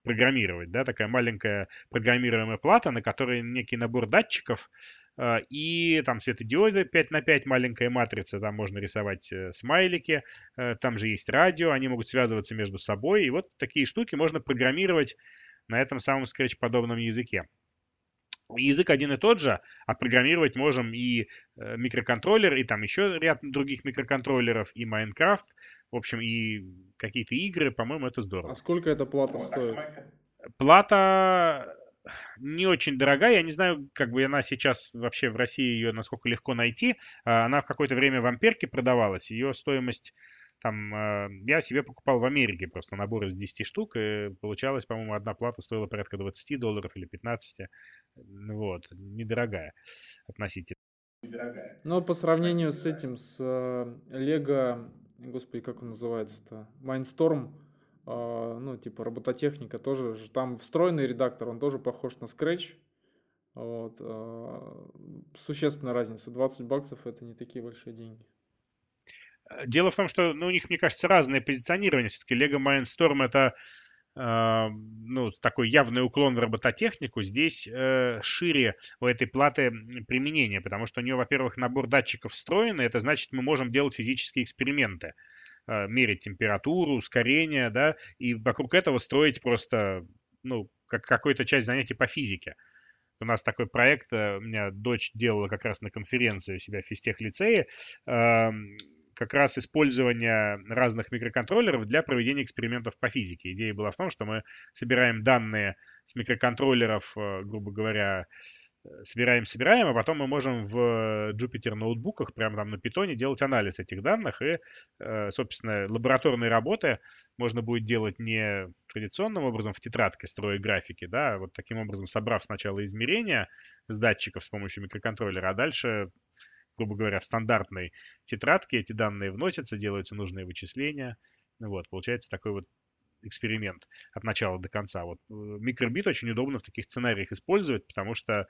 программировать, да, такая маленькая программируемая плата, на которой некий набор датчиков, а, и там светодиоды 5 на 5, маленькая матрица, там можно рисовать э, смайлики, э, там же есть радио, они могут связываться между собой, и вот такие штуки можно программировать на этом самом Scratch-подобном языке. Язык один и тот же, а программировать можем и э, микроконтроллер, и там еще ряд других микроконтроллеров, и Майнкрафт, в общем, и какие-то игры, по-моему, это здорово. А сколько эта плата стоит? Плата не очень дорогая. Я не знаю, как бы она сейчас вообще в России ее насколько легко найти. А, она в какое-то время в Амперке продавалась. Ее стоимость там а, я себе покупал в Америке просто набор из 10 штук, и получалось, по-моему, одна плата стоила порядка 20 долларов или 15. Вот, недорогая относительно. Но по сравнению с этим, с Lego, э, господи, как он называется-то, Mindstorm, а, ну, типа робототехника тоже, там встроенный редактор, он тоже похож на Scratch. Вот. А, существенная разница. 20 баксов это не такие большие деньги. Дело в том, что ну, у них, мне кажется, разное позиционирование. Все-таки Lego Mindstorm это э, ну, такой явный уклон в робототехнику. Здесь э, шире у этой платы применение, потому что у нее, во-первых, набор датчиков встроенный. Это значит, мы можем делать физические эксперименты. Э, мерить температуру, ускорение, да, и вокруг этого строить просто, ну, как какую-то часть занятий по физике. У нас такой проект, э, у меня дочь делала как раз на конференции у себя в физтех-лицее, эм, как раз использование разных микроконтроллеров для проведения экспериментов по физике. Идея была в том, что мы собираем данные с микроконтроллеров, э, грубо говоря, собираем, собираем, а потом мы можем в Jupyter ноутбуках, прямо там на питоне, делать анализ этих данных, и, э, собственно, лабораторные работы можно будет делать не традиционным образом в тетрадке, строя графики, да, а вот таким образом собрав сначала измерения с датчиков с помощью микроконтроллера, а дальше грубо говоря, в стандартной тетрадке эти данные вносятся, делаются нужные вычисления. Вот, получается такой вот эксперимент от начала до конца. Вот э, микробит очень удобно в таких сценариях использовать, потому что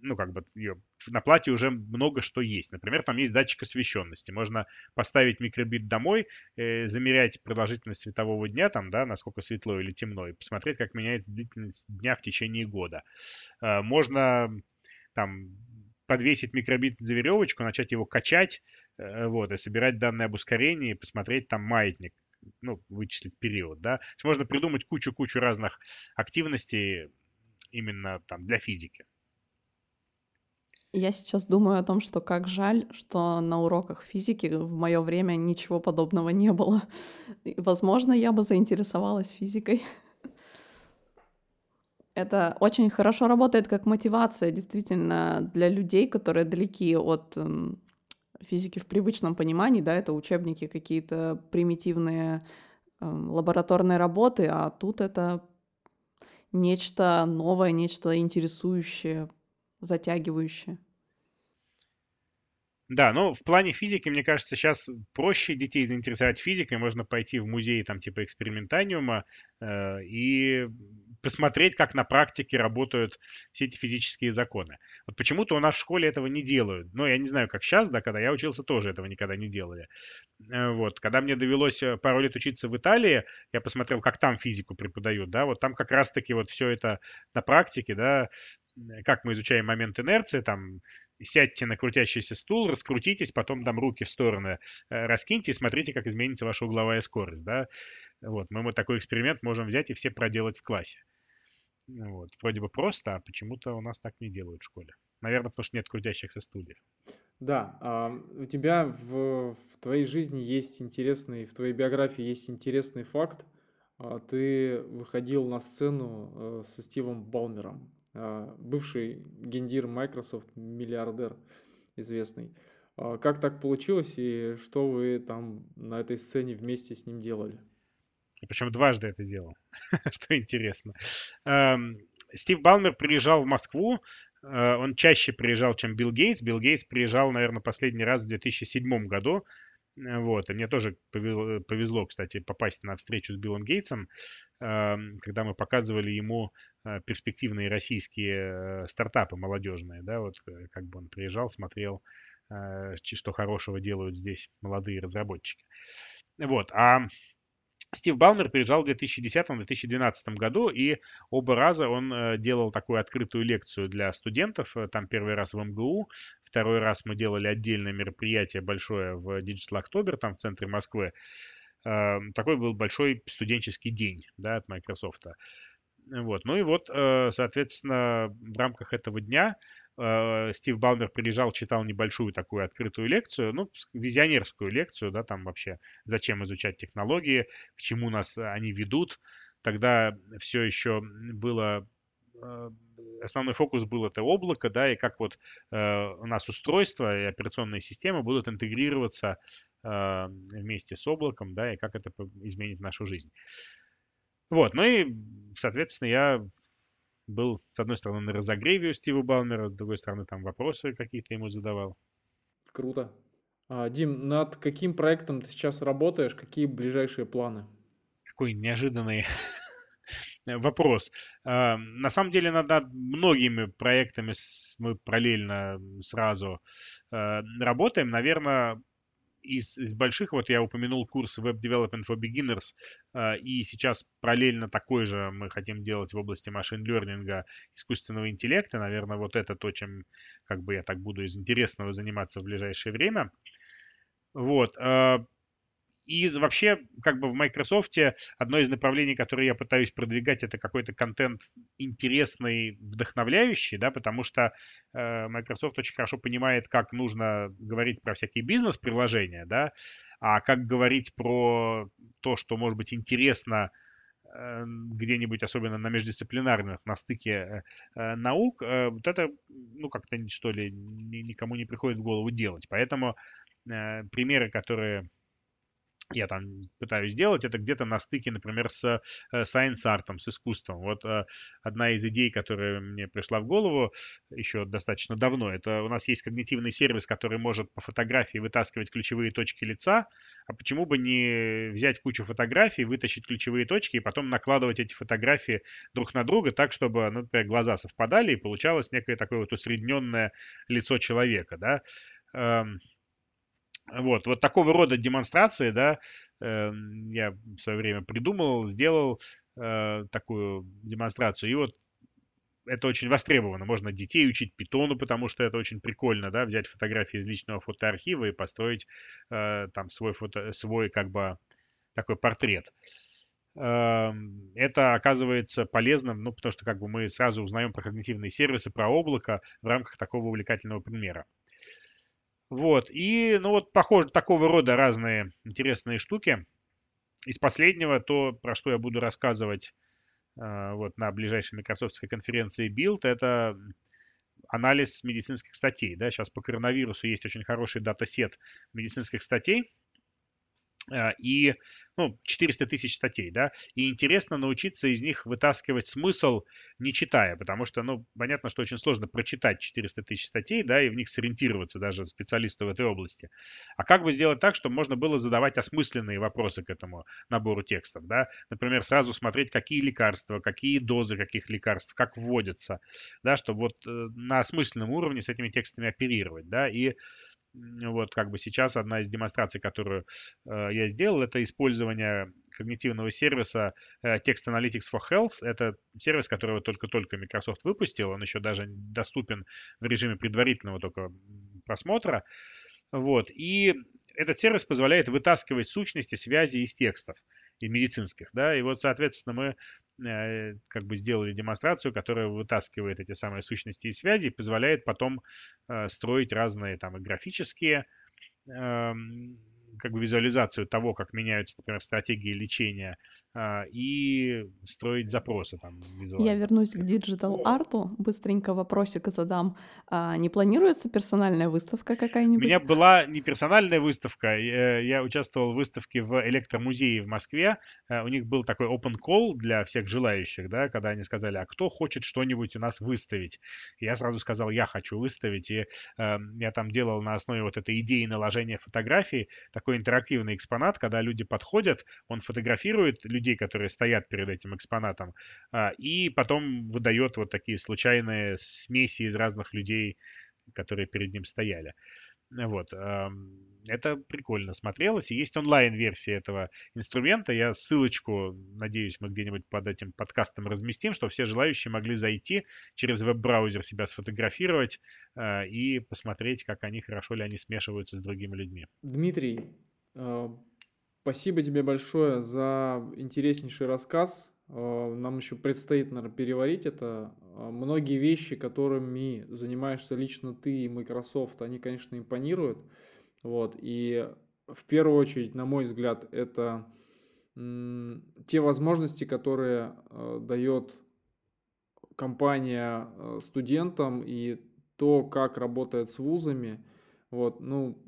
ну, как бы на плате уже много что есть. Например, там есть датчик освещенности. Можно поставить микробит домой, э, замерять продолжительность светового дня, там, да, насколько светло или темно, и посмотреть, как меняется длительность дня в течение года. Э, можно там подвесить микробит за веревочку, начать его качать, э, вот, и собирать данные об ускорении, посмотреть там маятник, ну, вычислить период, да. То есть можно придумать кучу-кучу разных активностей именно там для физики. Я сейчас думаю о том, что как жаль, что на уроках физики в мое время ничего подобного не было. возможно, я бы заинтересовалась физикой. Это очень хорошо работает как мотивация действительно для людей, которые далеки от эм, физики в привычном понимании, да, это учебники какие-то примитивные эм, лабораторные работы, а тут это нечто новое, нечто интересующее, затягивающее. Да, но в плане физики, мне кажется, сейчас проще детей заинтересовать физикой. Можно пойти в музей там типа экспериментаниума э, и посмотреть, как на практике работают все эти физические законы. Вот почему-то у нас в школе этого не делают. Но я не знаю, как сейчас, да, когда я учился, тоже этого никогда не делали. Э, вот, когда мне довелось э, пару лет учиться в Италии, я посмотрел, как там физику преподают, да, вот там как раз-таки вот все это на практике, да, как мы изучаем момент инерции, там сядьте на крутящийся стул, раскрутитесь, потом там руки в стороны э, раскиньте и смотрите, как изменится ваша угловая скорость, да. Вот, мы вот такой эксперимент можем взять и все проделать в классе. Вот, вроде бы просто, а почему-то у нас так не делают в школе. Наверное, потому что нет крутящихся стульев. Да, а у тебя в, в твоей жизни есть интересный, в твоей биографии есть интересный факт. А, ты выходил на сцену э, со Стивом Балмером. А, бывший гендир Microsoft, миллиардер известный. А как так получилось и что вы там на этой сцене вместе с ним делали? Причем дважды это делал, что интересно. Эм, Стив Балмер приезжал в Москву, э, он чаще приезжал, чем Билл Гейтс. Билл Гейтс приезжал, наверное, последний раз в 2007 году. Э, вот, и мне тоже повезло, кстати, попасть на встречу с Биллом Гейтсом, эм, когда мы показывали ему перспективные российские стартапы молодежные, да, вот как бы он приезжал, смотрел, что хорошего делают здесь молодые разработчики. Вот, а Стив Балмер приезжал в 2010-2012 году, и оба раза он э, делал такую открытую лекцию для студентов. Э, там первый раз в МГУ, второй раз мы делали отдельное мероприятие большое в Digital October, там в центре Москвы. Э, такой был большой студенческий день да, от Microsoft. Вот. Ну и вот, соответственно, в рамках этого дня Э, Стив Балмер приезжал, читал небольшую такую открытую лекцию, ну, визионерскую лекцию, да, там вообще зачем изучать технологии, к чему нас они ведут. Тогда все еще было э, основной фокус был это облако, да, и как вот э, у нас устройства и операционные системы будут интегрироваться э, вместе с облаком, да, и как это изменит нашу жизнь. Вот, ну и, соответственно, я был, с одной стороны, на разогреве у Стива Балмера, с другой стороны, там вопросы какие-то ему задавал. Круто. А, Дим, над каким проектом ты сейчас работаешь? Какие ближайшие планы? Какой неожиданный вопрос. А, на самом деле над многими проектами мы параллельно сразу а, работаем. Наверное, из, из больших, вот я упомянул курс Web Development for Beginners, э, и сейчас параллельно такой же мы хотим делать в области машин-лернинга, искусственного интеллекта. Наверное, вот это то, чем как бы я так буду из интересного заниматься в ближайшее время. Вот. Э, и вообще, как бы в Microsoft одно из направлений, которое я пытаюсь продвигать, это какой-то контент интересный, вдохновляющий, да, потому что э, Microsoft очень хорошо понимает, как нужно говорить про всякие бизнес-приложения, да, а как говорить про то, что может быть интересно э, где-нибудь, особенно на междисциплинарных, на стыке э, наук, э, вот это, ну, как-то, что ли, никому не приходит в голову делать. Поэтому э, примеры, которые я там пытаюсь сделать, это где-то на стыке, например, с э, science art, с искусством. Вот э, одна из идей, которая мне пришла в голову еще достаточно давно, это у нас есть когнитивный сервис, который может по фотографии вытаскивать ключевые точки лица, а почему бы не взять кучу фотографий, вытащить ключевые точки и потом накладывать эти фотографии друг на друга так, чтобы, ну, например, глаза совпадали и получалось некое такое вот усредненное лицо человека, да. Эм, вот, вот такого рода демонстрации, да, э, я в свое время придумал, сделал э, такую демонстрацию. И вот это очень востребовано. Можно детей учить питону, потому что это очень прикольно, да, взять фотографии из личного фотоархива и построить э, там свой фото, свой как бы такой портрет. Э, это оказывается полезным, ну, потому что как бы мы сразу узнаем про когнитивные сервисы, про облако в рамках такого увлекательного примера. Вот, и, ну вот, похоже, такого рода разные интересные штуки. Из последнего, то, про что я буду рассказывать э, вот на ближайшей микрософтской конференции Build, это анализ медицинских статей. Да? Сейчас по коронавирусу есть очень хороший датасет медицинских статей, и ну, 400 тысяч статей, да, и интересно научиться из них вытаскивать смысл, не читая, потому что, ну, понятно, что очень сложно прочитать 400 тысяч статей, да, и в них сориентироваться даже специалисту в этой области. А как бы сделать так, чтобы можно было задавать осмысленные вопросы к этому набору текстов, да, например, сразу смотреть, какие лекарства, какие дозы каких лекарств, как вводятся, да, чтобы вот э, на осмысленном уровне с этими текстами оперировать, да, и вот как бы сейчас одна из демонстраций, которую э, я сделал, это использование когнитивного сервиса э, Text Analytics for Health. Это сервис, который вот только-только Microsoft выпустил, он еще даже доступен в режиме предварительного только просмотра. Вот. И этот сервис позволяет вытаскивать сущности, связи из текстов, из медицинских, да, и вот, соответственно, мы э, как бы сделали демонстрацию, которая вытаскивает эти самые сущности и связи и позволяет потом э, строить разные там и графические э, как бы визуализацию того, как меняются, например, стратегии лечения, а, и строить запросы там визуально. Я вернусь к диджитал-арту, быстренько вопросик задам. А не планируется персональная выставка какая-нибудь? У меня была не персональная выставка, я участвовал в выставке в электромузее в Москве, у них был такой open call для всех желающих, да, когда они сказали, а кто хочет что-нибудь у нас выставить? Я сразу сказал, я хочу выставить, и э, я там делал на основе вот этой идеи наложения фотографий такой интерактивный экспонат, когда люди подходят, он фотографирует людей, которые стоят перед этим экспонатом, э, и потом выдает вот такие случайные смеси из разных людей, которые перед ним стояли. Вот. Это прикольно смотрелось. И есть онлайн-версия этого инструмента. Я ссылочку, надеюсь, мы где-нибудь под этим подкастом разместим, чтобы все желающие могли зайти через веб-браузер себя сфотографировать э, и посмотреть, как они, хорошо ли они смешиваются с другими людьми. Дмитрий, э, спасибо тебе большое за интереснейший рассказ. Э, нам еще предстоит, наверное, переварить это. Многие вещи, которыми занимаешься лично ты и Microsoft, они, конечно, импонируют. Вот, и в первую очередь, на мой взгляд, это те возможности, которые э, дает компания э, студентам и то, как работает с вузами. Вот, ну,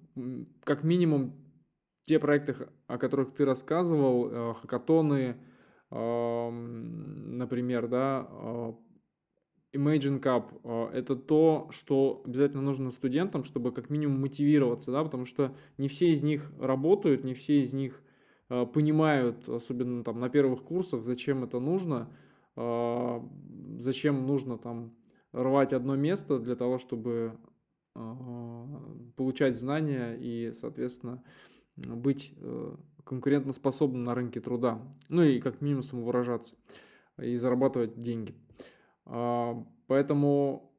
как минимум, те проекты, о которых ты рассказывал, э, хакатоны, например, да, Imagine Cup а, – это то, что обязательно нужно студентам, чтобы как минимум мотивироваться, да, потому что не все из них работают, не все из них а, понимают, особенно там на первых курсах, зачем это нужно, а, зачем нужно там рвать одно место для того, чтобы получать знания и, соответственно, быть э, конкурентоспособным на рынке труда, ну и как минимум самовыражаться и зарабатывать деньги. А, поэтому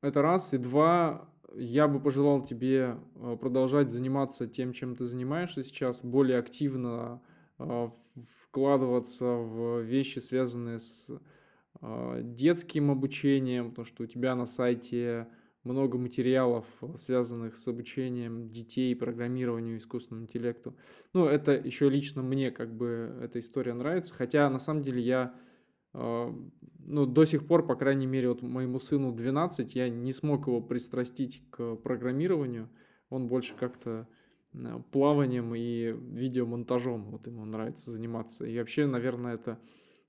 это раз. И два, я бы пожелал тебе а, продолжать заниматься тем, чем ты занимаешься сейчас, более активно а, вкладываться в вещи, связанные с детским обучением, потому что у тебя на сайте много материалов, связанных с обучением детей программированию, искусственному интеллекту. Ну, это еще лично мне как бы эта история нравится, хотя на самом деле я а, ну, до сих пор, по крайней мере, вот моему сыну 12, я не смог его пристрастить к программированию. Он больше как-то э, плаванием и видеомонтажом, вот ему нравится заниматься. И вообще, наверное, это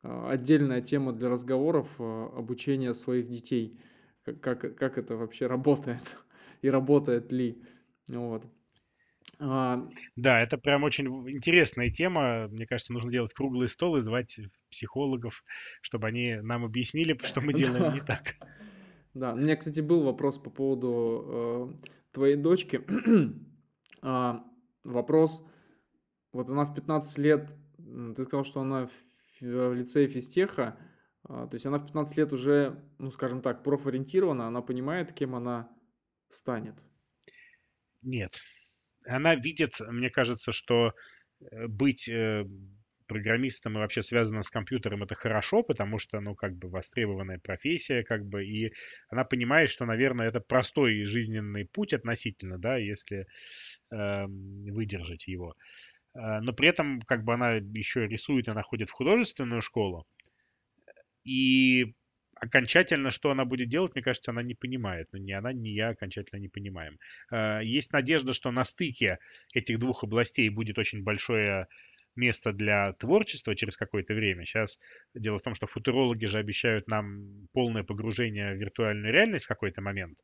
отдельная тема для разговоров обучения своих детей. Как, как это вообще работает и работает ли. Вот. А, да, это прям очень интересная тема. Мне кажется, нужно делать круглый стол и звать психологов, чтобы они нам объяснили, что мы делаем не так. Да, у меня, кстати, был вопрос по поводу э, твоей дочки. а, вопрос, вот она в 15 лет, ты сказал, что она в, в лицее физтеха, то есть она в 15 лет уже, ну, скажем так, профориентирована, она понимает, кем она станет? Нет, она видит, мне кажется, что э, быть э, программистом и вообще связанным с компьютером это хорошо, потому что, ну, как бы востребованная профессия, как бы, и она понимает, что, наверное, это простой жизненный путь относительно, да, если э, выдержать его. Э, но при этом, как бы, она еще рисует, она ходит в художественную школу, и окончательно, что она будет делать, мне кажется, она не понимает. Но ни она, ни я окончательно не понимаем. Э, есть надежда, что на стыке этих двух областей будет очень большое место для творчества через какое-то время. Сейчас дело в том, что футурологи же обещают нам полное погружение в виртуальную реальность в какой-то момент,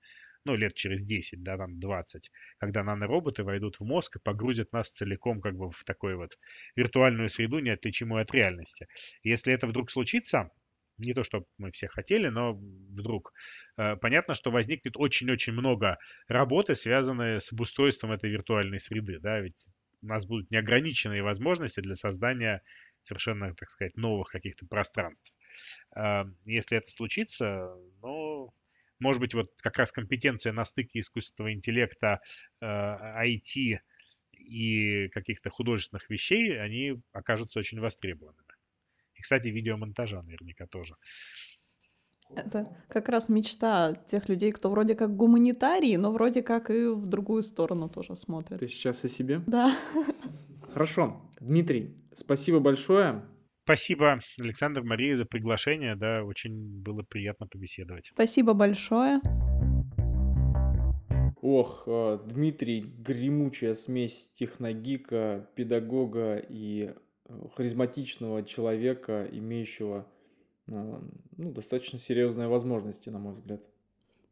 ну, лет через 10, да, там 20, когда нанороботы войдут в мозг и погрузят нас целиком как бы в такую вот виртуальную среду, неотличимую от реальности. Если это вдруг случится, не то, что мы все хотели, но вдруг э, понятно, что возникнет очень-очень много работы, связанной с обустройством этой виртуальной среды, да, ведь у нас будут неограниченные возможности для создания совершенно, так сказать, новых каких-то пространств. Э, если это случится, ну, может быть, вот как раз компетенция на стыке искусственного интеллекта, IT э, и каких-то художественных вещей, они окажутся очень востребованными. И, кстати, видеомонтажа наверняка тоже. Это как раз мечта тех людей, кто вроде как гуманитарий, но вроде как и в другую сторону тоже смотрит. Ты сейчас о себе? Да. Хорошо. Дмитрий, спасибо большое. Спасибо, Александр, Мария, за приглашение. Да, очень было приятно побеседовать. Спасибо большое. Ох, э, Дмитрий, гремучая смесь техногика, педагога и харизматичного человека, имеющего э, ну, достаточно серьезные возможности, на мой взгляд.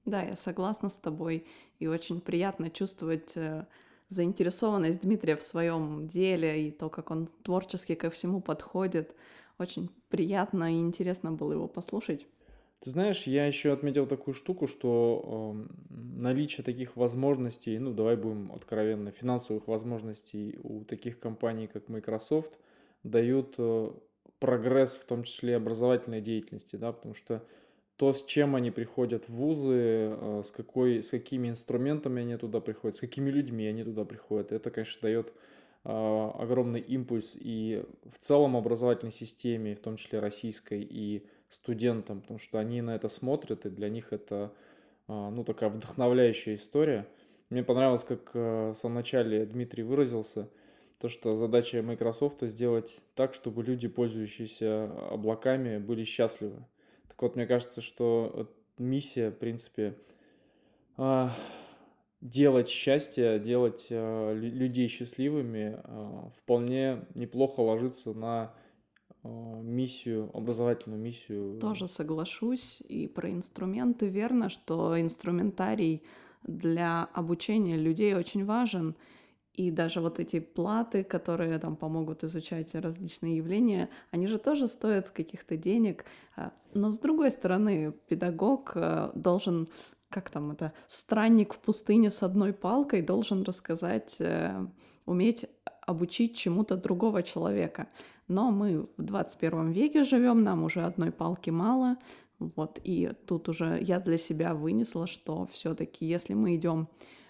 Да, я согласна с тобой. И очень приятно чувствовать заинтересованность Дмитрия в своем деле и то, как он творчески ко всему подходит. Очень приятно и интересно было его послушать. Ты знаешь, я еще отметил такую штуку, что э, наличие таких возможностей, ну давай будем откровенно, финансовых возможностей у таких компаний, как Microsoft, дают э, прогресс в том числе образовательной деятельности, да, потому что то, с чем они приходят в вузы, э, с, какой, с какими инструментами они туда приходят, с какими людьми они туда приходят, это, конечно, дает э, огромный импульс и в целом образовательной системе, в том числе российской, и студентам, потому что они на это смотрят, и для них это э, ну, такая вдохновляющая история. Мне понравилось, как в самом начале Дмитрий выразился, то, что задача Microsoft сделать так, чтобы люди, пользующиеся облаками, были счастливы. Так вот, мне кажется, что миссия, в принципе, а, делать счастье, делать а, людей счастливыми а, вполне неплохо ложится на миссию, образовательную миссию. Тоже соглашусь. И про инструменты верно, что инструментарий для обучения людей очень важен. И даже вот эти платы, которые там помогут изучать различные явления, они же тоже стоят каких-то денег. А, но с другой стороны, педагог э, должен, как там это, странник в пустыне с одной палкой должен рассказать, э, уметь обучить чему-то другого человека. Но мы в 21 веке живем, нам уже одной палки мало. Вот, и тут уже я для себя вынесла, что все-таки, если мы идем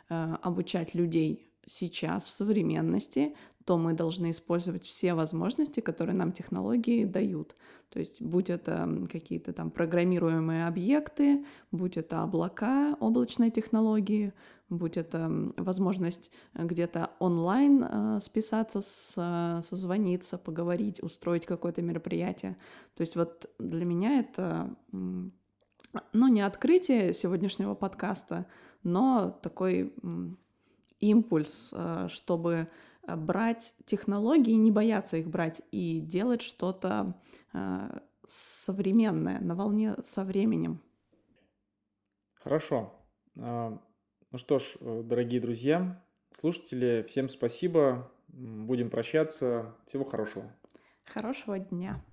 э, обучать людей сейчас, в современности, то мы должны использовать все возможности, которые нам технологии дают. То есть будь это какие-то там программируемые объекты, будь это облака, облачные технологии, будь это возможность где-то онлайн э, списаться, с, э, созвониться, поговорить, устроить какое-то мероприятие. То есть вот для меня это, ну, не открытие сегодняшнего подкаста, но такой импульс, э, чтобы э, брать технологии, не бояться их брать и делать что-то э, современное, на волне со временем. Хорошо. А, ну что ж, дорогие друзья, слушатели, всем спасибо. Будем прощаться. Всего хорошего. Хорошего дня.